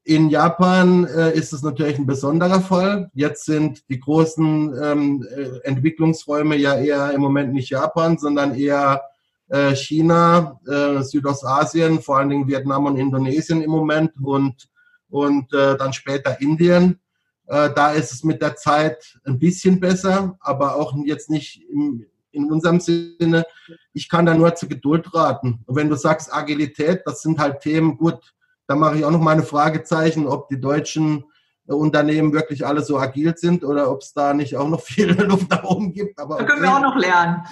In Japan äh, ist es natürlich ein besonderer Fall. Jetzt sind die großen ähm, äh, Entwicklungsräume ja eher im Moment nicht Japan, sondern eher äh, China, äh, Südostasien, vor allen Dingen Vietnam und Indonesien im Moment und, und äh, dann später Indien. Äh, da ist es mit der Zeit ein bisschen besser, aber auch jetzt nicht im, in unserem Sinne. Ich kann da nur zur Geduld raten. Und wenn du sagst Agilität, das sind halt Themen, gut, da mache ich auch noch mal eine Fragezeichen, ob die deutschen Unternehmen wirklich alle so agil sind oder ob es da nicht auch noch *laughs* viel Luft nach oben gibt. Aber da können okay. wir auch noch lernen.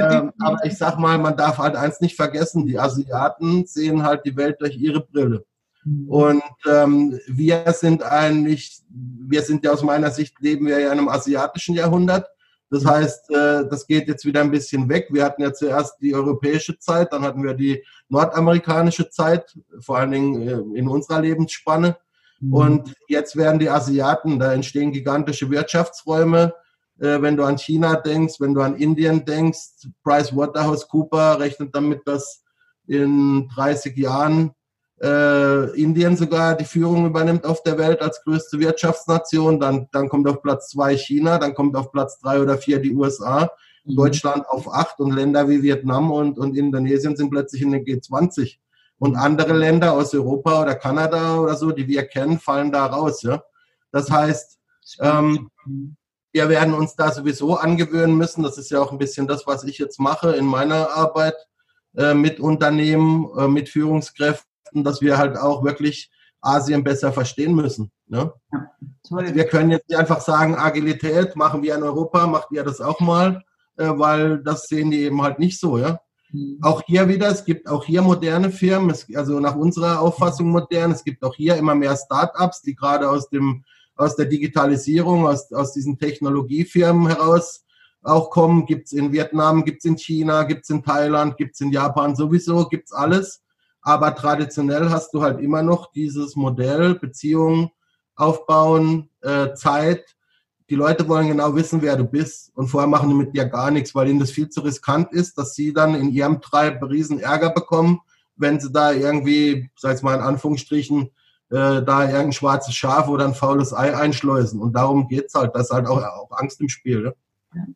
ähm, aber ich sag mal, man darf halt eins nicht vergessen, die Asiaten sehen halt die Welt durch ihre Brille. Mhm. Und ähm, wir sind eigentlich, wir sind ja aus meiner Sicht, leben wir ja in einem asiatischen Jahrhundert. Das heißt, äh, das geht jetzt wieder ein bisschen weg. Wir hatten ja zuerst die europäische Zeit, dann hatten wir die nordamerikanische Zeit, vor allen Dingen äh, in unserer Lebensspanne. Mhm. Und jetzt werden die Asiaten, da entstehen gigantische Wirtschaftsräume. Äh, wenn du an China denkst, wenn du an Indien denkst, Price Waterhouse Cooper rechnet damit, dass in 30 Jahren äh, Indien sogar die Führung übernimmt auf der Welt als größte Wirtschaftsnation. Dann, dann kommt auf Platz zwei China, dann kommt auf Platz drei oder vier die USA, mhm. Deutschland auf acht und Länder wie Vietnam und, und Indonesien sind plötzlich in den G20. Und andere Länder aus Europa oder Kanada oder so, die wir kennen, fallen da raus. Ja? Das heißt, ähm, wir werden uns da sowieso angewöhnen müssen. Das ist ja auch ein bisschen das, was ich jetzt mache in meiner Arbeit äh, mit Unternehmen, äh, mit Führungskräften, dass wir halt auch wirklich Asien besser verstehen müssen. Ne? Ja, also wir können jetzt nicht einfach sagen, Agilität machen wir in Europa, macht ihr das auch mal, äh, weil das sehen die eben halt nicht so. Ja? Mhm. Auch hier wieder, es gibt auch hier moderne Firmen, es, also nach unserer Auffassung modern. Es gibt auch hier immer mehr Startups, die gerade aus dem aus der Digitalisierung, aus, aus diesen Technologiefirmen heraus auch kommen. Gibt es in Vietnam, gibt es in China, gibt es in Thailand, gibt es in Japan sowieso, gibt es alles. Aber traditionell hast du halt immer noch dieses Modell, Beziehungen aufbauen, äh, Zeit, die Leute wollen genau wissen, wer du bist und vorher machen die mit dir gar nichts, weil ihnen das viel zu riskant ist, dass sie dann in ihrem Treib riesen Ärger bekommen, wenn sie da irgendwie, sag ich mal in Anführungsstrichen, äh, da irgendein schwarzes Schaf oder ein faules Ei einschleusen. Und darum geht's halt. Das ist halt auch, auch Angst im Spiel. Ne?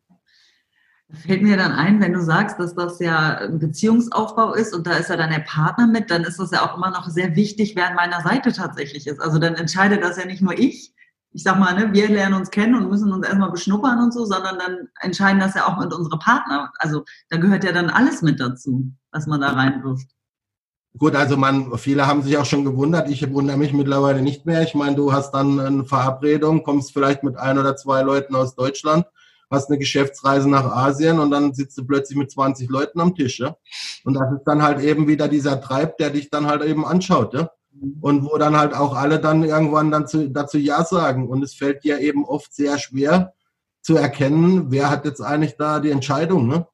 Fällt mir dann ein, wenn du sagst, dass das ja ein Beziehungsaufbau ist und da ist ja dann der Partner mit, dann ist das ja auch immer noch sehr wichtig, wer an meiner Seite tatsächlich ist. Also dann entscheidet das ja nicht nur ich, ich sag mal, ne, wir lernen uns kennen und müssen uns erstmal beschnuppern und so, sondern dann entscheiden das ja auch mit unsere Partner. Also da gehört ja dann alles mit dazu, was man da reinwirft. Gut, also man, viele haben sich auch schon gewundert. Ich wundere mich mittlerweile nicht mehr. Ich meine, du hast dann eine Verabredung, kommst vielleicht mit ein oder zwei Leuten aus Deutschland, hast eine Geschäftsreise nach Asien und dann sitzt du plötzlich mit 20 Leuten am Tisch. Ja? Und das ist dann halt eben wieder dieser Treib, der dich dann halt eben anschaut. Ja? und wo dann halt auch alle dann irgendwann dann zu, dazu Ja sagen. Und es fällt dir eben oft sehr schwer zu erkennen, wer hat jetzt eigentlich da die Entscheidung. Ne?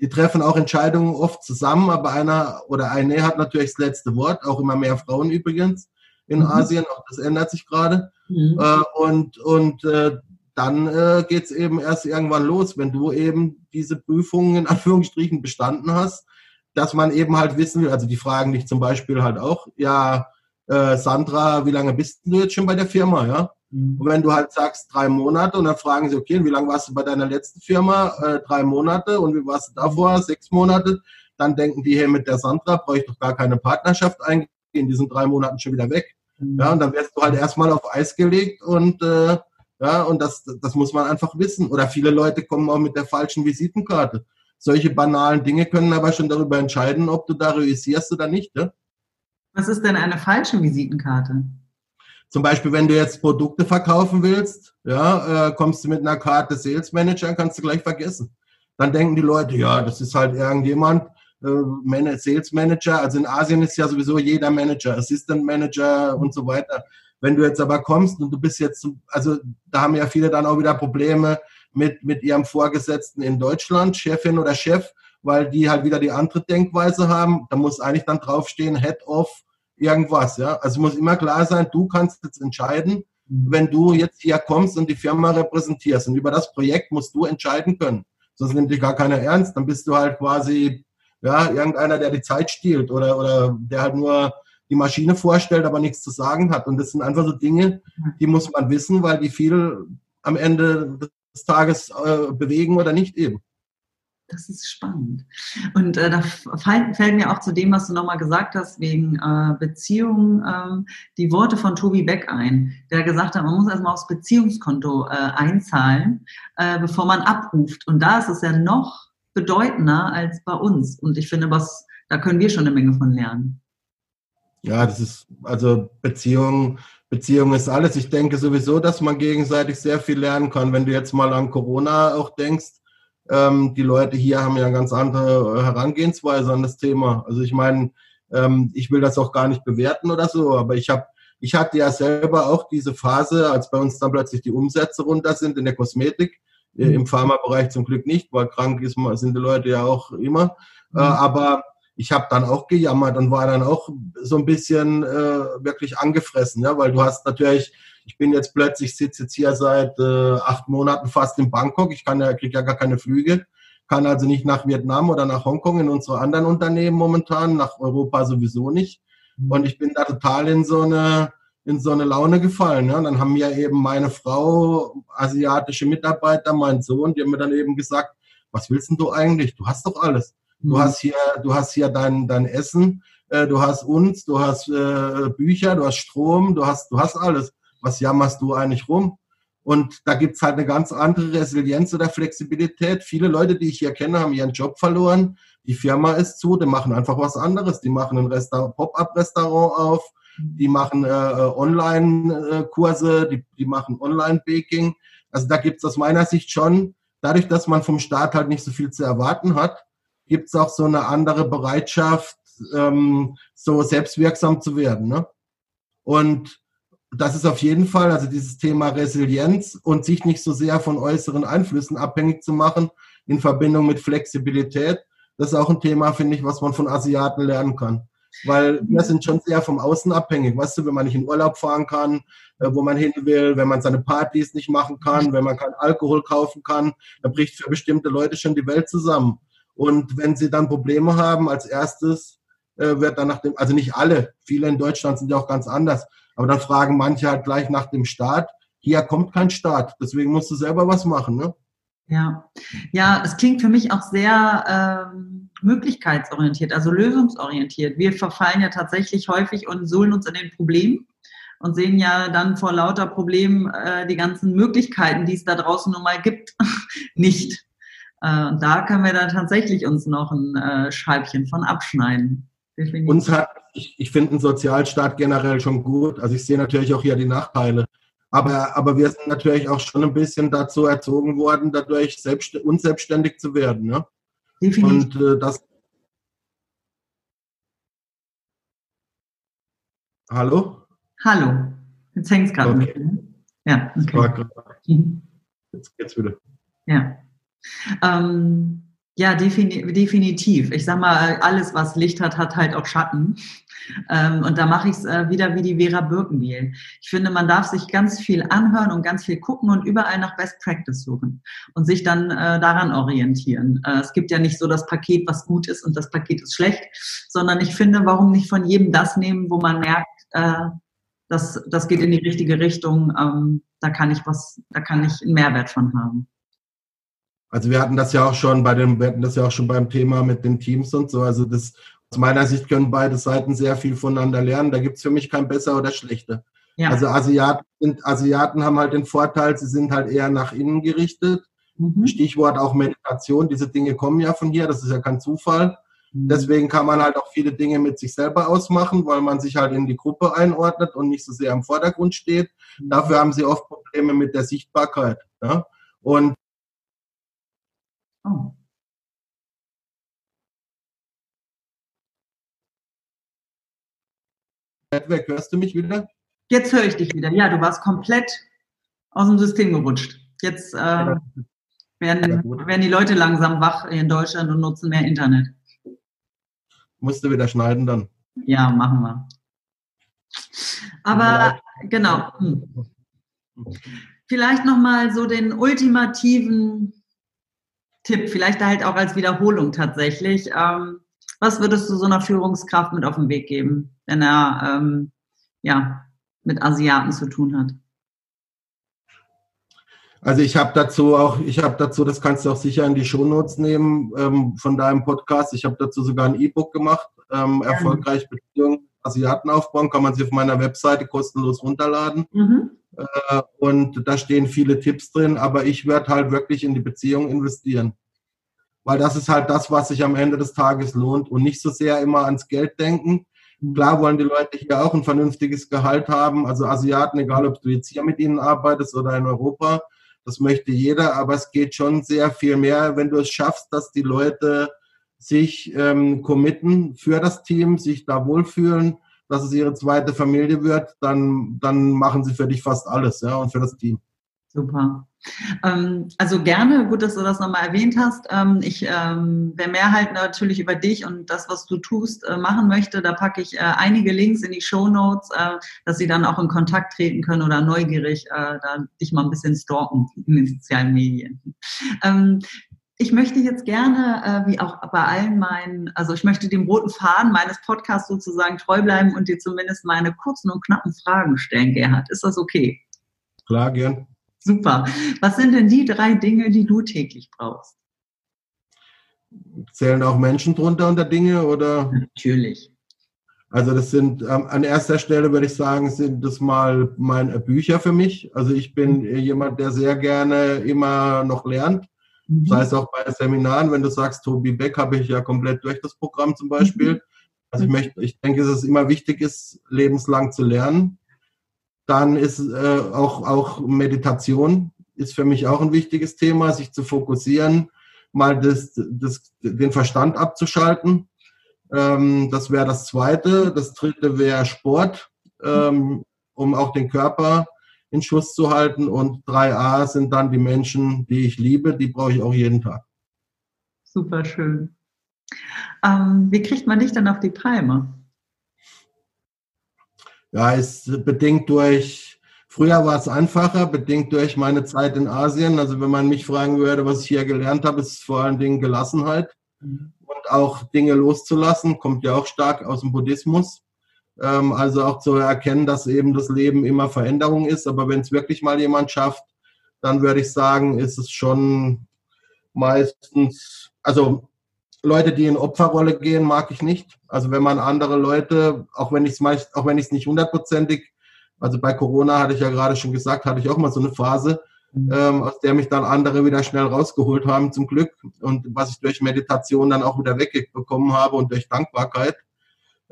Die treffen auch Entscheidungen oft zusammen, aber einer oder eine hat natürlich das letzte Wort, auch immer mehr Frauen übrigens in mhm. Asien, auch das ändert sich gerade. Mhm. Äh, und und äh, dann äh, geht es eben erst irgendwann los, wenn du eben diese Prüfungen in *laughs* Anführungsstrichen bestanden hast dass man eben halt wissen will, also die fragen dich zum Beispiel halt auch, ja, äh, Sandra, wie lange bist du jetzt schon bei der Firma, ja? Mhm. Und wenn du halt sagst drei Monate und dann fragen sie, okay, wie lange warst du bei deiner letzten Firma? Äh, drei Monate und wie warst du davor? Sechs Monate. Dann denken die, hey, mit der Sandra brauche ich doch gar keine Partnerschaft eingehen, die sind drei Monaten schon wieder weg. Mhm. Ja, und dann wirst du halt erstmal auf Eis gelegt und äh, ja, und das, das muss man einfach wissen. Oder viele Leute kommen auch mit der falschen Visitenkarte. Solche banalen Dinge können aber schon darüber entscheiden, ob du da realisierst oder nicht. Ne? Was ist denn eine falsche Visitenkarte? Zum Beispiel, wenn du jetzt Produkte verkaufen willst, ja, äh, kommst du mit einer Karte Sales Manager, kannst du gleich vergessen. Dann denken die Leute, ja, das ist halt irgendjemand, äh, Sales Manager. Also in Asien ist ja sowieso jeder Manager, Assistant Manager und so weiter. Wenn du jetzt aber kommst und du bist jetzt, also da haben ja viele dann auch wieder Probleme mit, mit ihrem Vorgesetzten in Deutschland, Chefin oder Chef, weil die halt wieder die andere Denkweise haben. Da muss eigentlich dann draufstehen, Head of irgendwas. Ja? Also muss immer klar sein, du kannst jetzt entscheiden, mhm. wenn du jetzt hier kommst und die Firma repräsentierst. Und über das Projekt musst du entscheiden können. Sonst nimmt dich gar keiner ernst. Dann bist du halt quasi ja, irgendeiner, der die Zeit stiehlt oder, oder der halt nur die Maschine vorstellt, aber nichts zu sagen hat. Und das sind einfach so Dinge, die muss man wissen, weil die viel am Ende des Tages äh, bewegen oder nicht eben. Das ist spannend. Und äh, da fällt, mir auch zu dem, was du nochmal gesagt hast, wegen äh, Beziehungen, äh, die Worte von Tobi Beck ein, der gesagt hat, man muss erstmal aufs Beziehungskonto äh, einzahlen, äh, bevor man abruft. Und da ist es ja noch bedeutender als bei uns. Und ich finde, was, da können wir schon eine Menge von lernen. Ja, das ist, also Beziehung, Beziehung ist alles. Ich denke sowieso, dass man gegenseitig sehr viel lernen kann. Wenn du jetzt mal an Corona auch denkst, ähm, die Leute hier haben ja eine ganz andere Herangehensweise an das Thema. Also ich meine, ähm, ich will das auch gar nicht bewerten oder so, aber ich habe ich hatte ja selber auch diese Phase, als bei uns dann plötzlich die Umsätze runter sind in der Kosmetik, äh, mhm. im Pharmabereich zum Glück nicht, weil krank ist, sind die Leute ja auch immer. Äh, mhm. Äh, aber ich habe dann auch gejammert und war dann auch so ein bisschen äh, wirklich angefressen, ja, weil du hast natürlich, ich bin jetzt plötzlich, sitze jetzt hier seit äh, acht Monaten fast in Bangkok, ich kann ja, kriege ja gar keine Flüge, kann also nicht nach Vietnam oder nach Hongkong in unsere anderen Unternehmen momentan, nach Europa sowieso nicht. Mhm. Und ich bin da total in so eine, in so eine Laune gefallen. Ja. Und dann haben mir eben meine Frau, asiatische Mitarbeiter, mein Sohn, die haben mir dann eben gesagt, was willst denn du eigentlich? Du hast doch alles. Du mhm. hast hier, du hast hier dein, dein Essen, äh, du hast uns, du hast äh, Bücher, du hast Strom, du hast, du hast alles. Was jammerst du eigentlich rum? Und da gibt's halt eine ganz andere Resilienz oder Flexibilität. Viele Leute, die ich hier kenne, haben ihren Job verloren. Die Firma ist zu, die machen einfach was anderes. Die machen ein Pop-up-Restaurant auf, die machen äh, äh, Online-Kurse, die, die machen Online-Baking. Also da gibt's aus meiner Sicht schon, dadurch, dass man vom Staat halt nicht so viel zu erwarten hat, gibt es auch so eine andere Bereitschaft, ähm, so selbstwirksam zu werden. Ne? Und das ist auf jeden Fall, also dieses Thema Resilienz und sich nicht so sehr von äußeren Einflüssen abhängig zu machen in Verbindung mit Flexibilität, das ist auch ein Thema, finde ich, was man von Asiaten lernen kann. Weil wir sind schon sehr vom Außen abhängig. Weißt du, wenn man nicht in Urlaub fahren kann, äh, wo man hin will, wenn man seine Partys nicht machen kann, wenn man keinen Alkohol kaufen kann, dann bricht für bestimmte Leute schon die Welt zusammen. Und wenn sie dann Probleme haben, als erstes äh, wird dann nach dem, also nicht alle, viele in Deutschland sind ja auch ganz anders, aber dann fragen manche halt gleich nach dem Staat. Hier kommt kein Staat, deswegen musst du selber was machen, ne? Ja, ja, es klingt für mich auch sehr ähm, möglichkeitsorientiert, also lösungsorientiert. Wir verfallen ja tatsächlich häufig und suhlen uns in den Problemen und sehen ja dann vor lauter Problemen äh, die ganzen Möglichkeiten, die es da draußen nun mal gibt, *laughs* nicht. Äh, da können wir dann tatsächlich uns noch ein äh, Scheibchen von abschneiden. Definitiv. Uns hat, ich, ich finde einen Sozialstaat generell schon gut. Also ich sehe natürlich auch hier die Nachteile. Aber, aber wir sind natürlich auch schon ein bisschen dazu erzogen worden, dadurch selbst, unselbstständig zu werden. Ne? Definitiv. Und äh, das. Hallo? Hallo. Jetzt hängt es gerade okay. Ja, okay. Mhm. Jetzt geht's wieder. Ja. Ähm, ja, defini definitiv. Ich sag mal, alles, was Licht hat, hat halt auch Schatten. Ähm, und da mache ich es äh, wieder wie die Vera Birkenbiel. Ich finde, man darf sich ganz viel anhören und ganz viel gucken und überall nach Best Practice suchen und sich dann äh, daran orientieren. Äh, es gibt ja nicht so das Paket, was gut ist und das Paket ist schlecht, sondern ich finde, warum nicht von jedem das nehmen, wo man merkt, äh, das, das geht in die richtige Richtung, ähm, da kann ich was, da kann ich einen Mehrwert von haben. Also wir hatten das ja auch schon bei dem, wir hatten das ja auch schon beim Thema mit den Teams und so. Also das aus meiner Sicht können beide Seiten sehr viel voneinander lernen. Da gibt es für mich kein besser oder schlechter. Ja. Also Asiaten, sind, Asiaten haben halt den Vorteil, sie sind halt eher nach innen gerichtet. Mhm. Stichwort auch Meditation. Diese Dinge kommen ja von hier. Das ist ja kein Zufall. Mhm. Deswegen kann man halt auch viele Dinge mit sich selber ausmachen, weil man sich halt in die Gruppe einordnet und nicht so sehr im Vordergrund steht. Mhm. Dafür haben sie oft Probleme mit der Sichtbarkeit. Ja? Und Oh. Hörst du mich wieder? Jetzt höre ich dich wieder. Ja, du warst komplett aus dem System gerutscht. Jetzt äh, werden, werden die Leute langsam wach in Deutschland und nutzen mehr Internet. Musst du wieder schneiden dann. Ja, machen wir. Aber genau. Hm. Vielleicht nochmal so den ultimativen Tipp, vielleicht halt auch als Wiederholung tatsächlich. Ähm, was würdest du so einer Führungskraft mit auf den Weg geben, wenn er ähm, ja, mit Asiaten zu tun hat? Also ich habe dazu auch, ich habe dazu, das kannst du auch sicher in die Shownotes nehmen ähm, von deinem Podcast. Ich habe dazu sogar ein E-Book gemacht, ähm, erfolgreich Beziehungen Asiaten aufbauen, kann man sich auf meiner Webseite kostenlos runterladen. Mhm. Äh, und da stehen viele Tipps drin, aber ich werde halt wirklich in die Beziehung investieren. Weil das ist halt das, was sich am Ende des Tages lohnt und nicht so sehr immer ans Geld denken. Klar wollen die Leute hier auch ein vernünftiges Gehalt haben, also Asiaten, egal ob du jetzt hier mit ihnen arbeitest oder in Europa, das möchte jeder, aber es geht schon sehr viel mehr, wenn du es schaffst, dass die Leute sich ähm, committen für das Team, sich da wohlfühlen, dass es ihre zweite Familie wird, dann, dann machen sie für dich fast alles, ja, und für das Team. Super. Ähm, also gerne, gut, dass du das nochmal erwähnt hast. Ähm, ich, ähm, wer mehr halt natürlich über dich und das, was du tust, äh, machen möchte, da packe ich äh, einige Links in die Show Notes, äh, dass sie dann auch in Kontakt treten können oder neugierig äh, da dich mal ein bisschen stalken in den sozialen Medien. Ich möchte jetzt gerne, äh, wie auch bei allen meinen, also ich möchte dem roten Faden meines Podcasts sozusagen treu bleiben und dir zumindest meine kurzen und knappen Fragen stellen, Gerhard. Ist das okay? Klar, gern. Super. Was sind denn die drei Dinge, die du täglich brauchst? Zählen auch Menschen drunter unter Dinge oder? Natürlich. Also das sind ähm, an erster Stelle würde ich sagen, sind das mal meine Bücher für mich. Also ich bin jemand, der sehr gerne immer noch lernt Mhm. Das heißt auch bei Seminaren, wenn du sagst, Tobi Beck habe ich ja komplett durch das Programm zum Beispiel. Mhm. Also ich möchte, ich denke, dass es immer wichtig ist, lebenslang zu lernen. Dann ist äh, auch, auch Meditation ist für mich auch ein wichtiges Thema, sich zu fokussieren, mal das, das, den Verstand abzuschalten. Ähm, das wäre das Zweite. Das Dritte wäre Sport, ähm, um auch den Körper in Schuss zu halten. Und 3a sind dann die Menschen, die ich liebe, die brauche ich auch jeden Tag. Super schön. Ähm, wie kriegt man dich dann auf die Palme? Ja, ist bedingt durch, früher war es einfacher, bedingt durch meine Zeit in Asien. Also wenn man mich fragen würde, was ich hier gelernt habe, ist vor allen Dingen Gelassenheit mhm. und auch Dinge loszulassen, kommt ja auch stark aus dem Buddhismus. Ähm, also auch zu erkennen, dass eben das Leben immer Veränderung ist. Aber wenn es wirklich mal jemand schafft, dann würde ich sagen, ist es schon meistens, also Leute, die in Opferrolle gehen, mag ich nicht. Also wenn man andere Leute, auch wenn ich es auch wenn ich es nicht hundertprozentig, also bei Corona hatte ich ja gerade schon gesagt, hatte ich auch mal so eine Phase, mhm. ähm, aus der mich dann andere wieder schnell rausgeholt haben, zum Glück. Und was ich durch Meditation dann auch wieder wegbekommen habe und durch Dankbarkeit.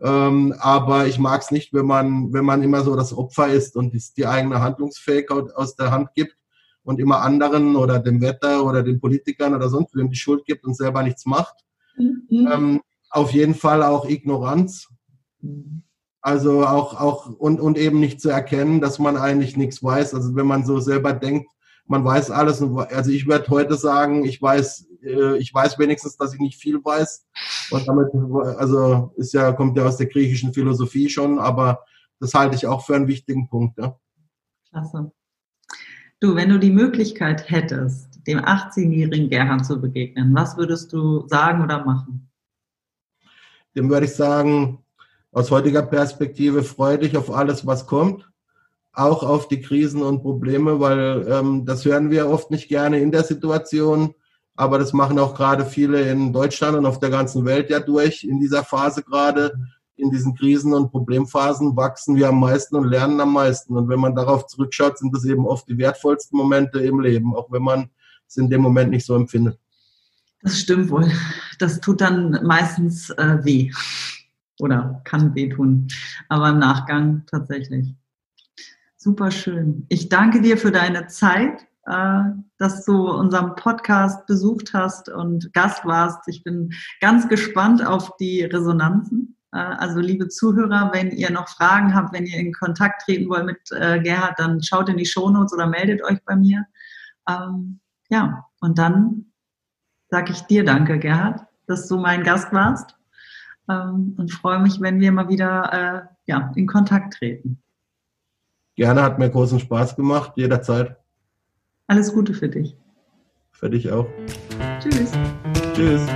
Ähm, aber ich mag es nicht, wenn man, wenn man immer so das Opfer ist und die eigene Handlungsfähigkeit aus der Hand gibt und immer anderen oder dem Wetter oder den Politikern oder sonst wem die Schuld gibt und selber nichts macht. Mhm. Ähm, auf jeden Fall auch Ignoranz. Also auch, auch und, und eben nicht zu erkennen, dass man eigentlich nichts weiß. Also wenn man so selber denkt, man weiß alles. Also ich werde heute sagen, ich weiß, äh, ich weiß wenigstens, dass ich nicht viel weiß. Und damit, also ist ja, kommt ja aus der griechischen Philosophie schon, aber das halte ich auch für einen wichtigen Punkt. Ja. Klasse. Du, wenn du die Möglichkeit hättest, dem 18-jährigen Gerhard zu begegnen, was würdest du sagen oder machen? Dem würde ich sagen, aus heutiger Perspektive freue dich auf alles, was kommt auch auf die Krisen und Probleme, weil ähm, das hören wir oft nicht gerne in der Situation, aber das machen auch gerade viele in Deutschland und auf der ganzen Welt ja durch in dieser Phase gerade. In diesen Krisen und Problemphasen wachsen wir am meisten und lernen am meisten. Und wenn man darauf zurückschaut, sind das eben oft die wertvollsten Momente im Leben, auch wenn man es in dem Moment nicht so empfindet. Das stimmt wohl. Das tut dann meistens äh, weh oder kann wehtun, aber im Nachgang tatsächlich. Super schön. Ich danke dir für deine Zeit, dass du unseren Podcast besucht hast und Gast warst. Ich bin ganz gespannt auf die Resonanzen, Äh, also liebe Zuhörer, wenn ihr noch Fragen habt, wenn ihr in Kontakt treten wollt mit äh, Gerhard, dann schaut in die Shownotes oder meldet euch bei mir. Ähm, ja, und dann sage ich dir danke, Gerhard, dass du mein Gast warst ähm, und freue mich, wenn wir mal wieder äh, in Kontakt treten. Gerne, hat mir großen Spaß gemacht, jederzeit. Alles Gute für dich. Für dich auch. Tschüss. Tschüss.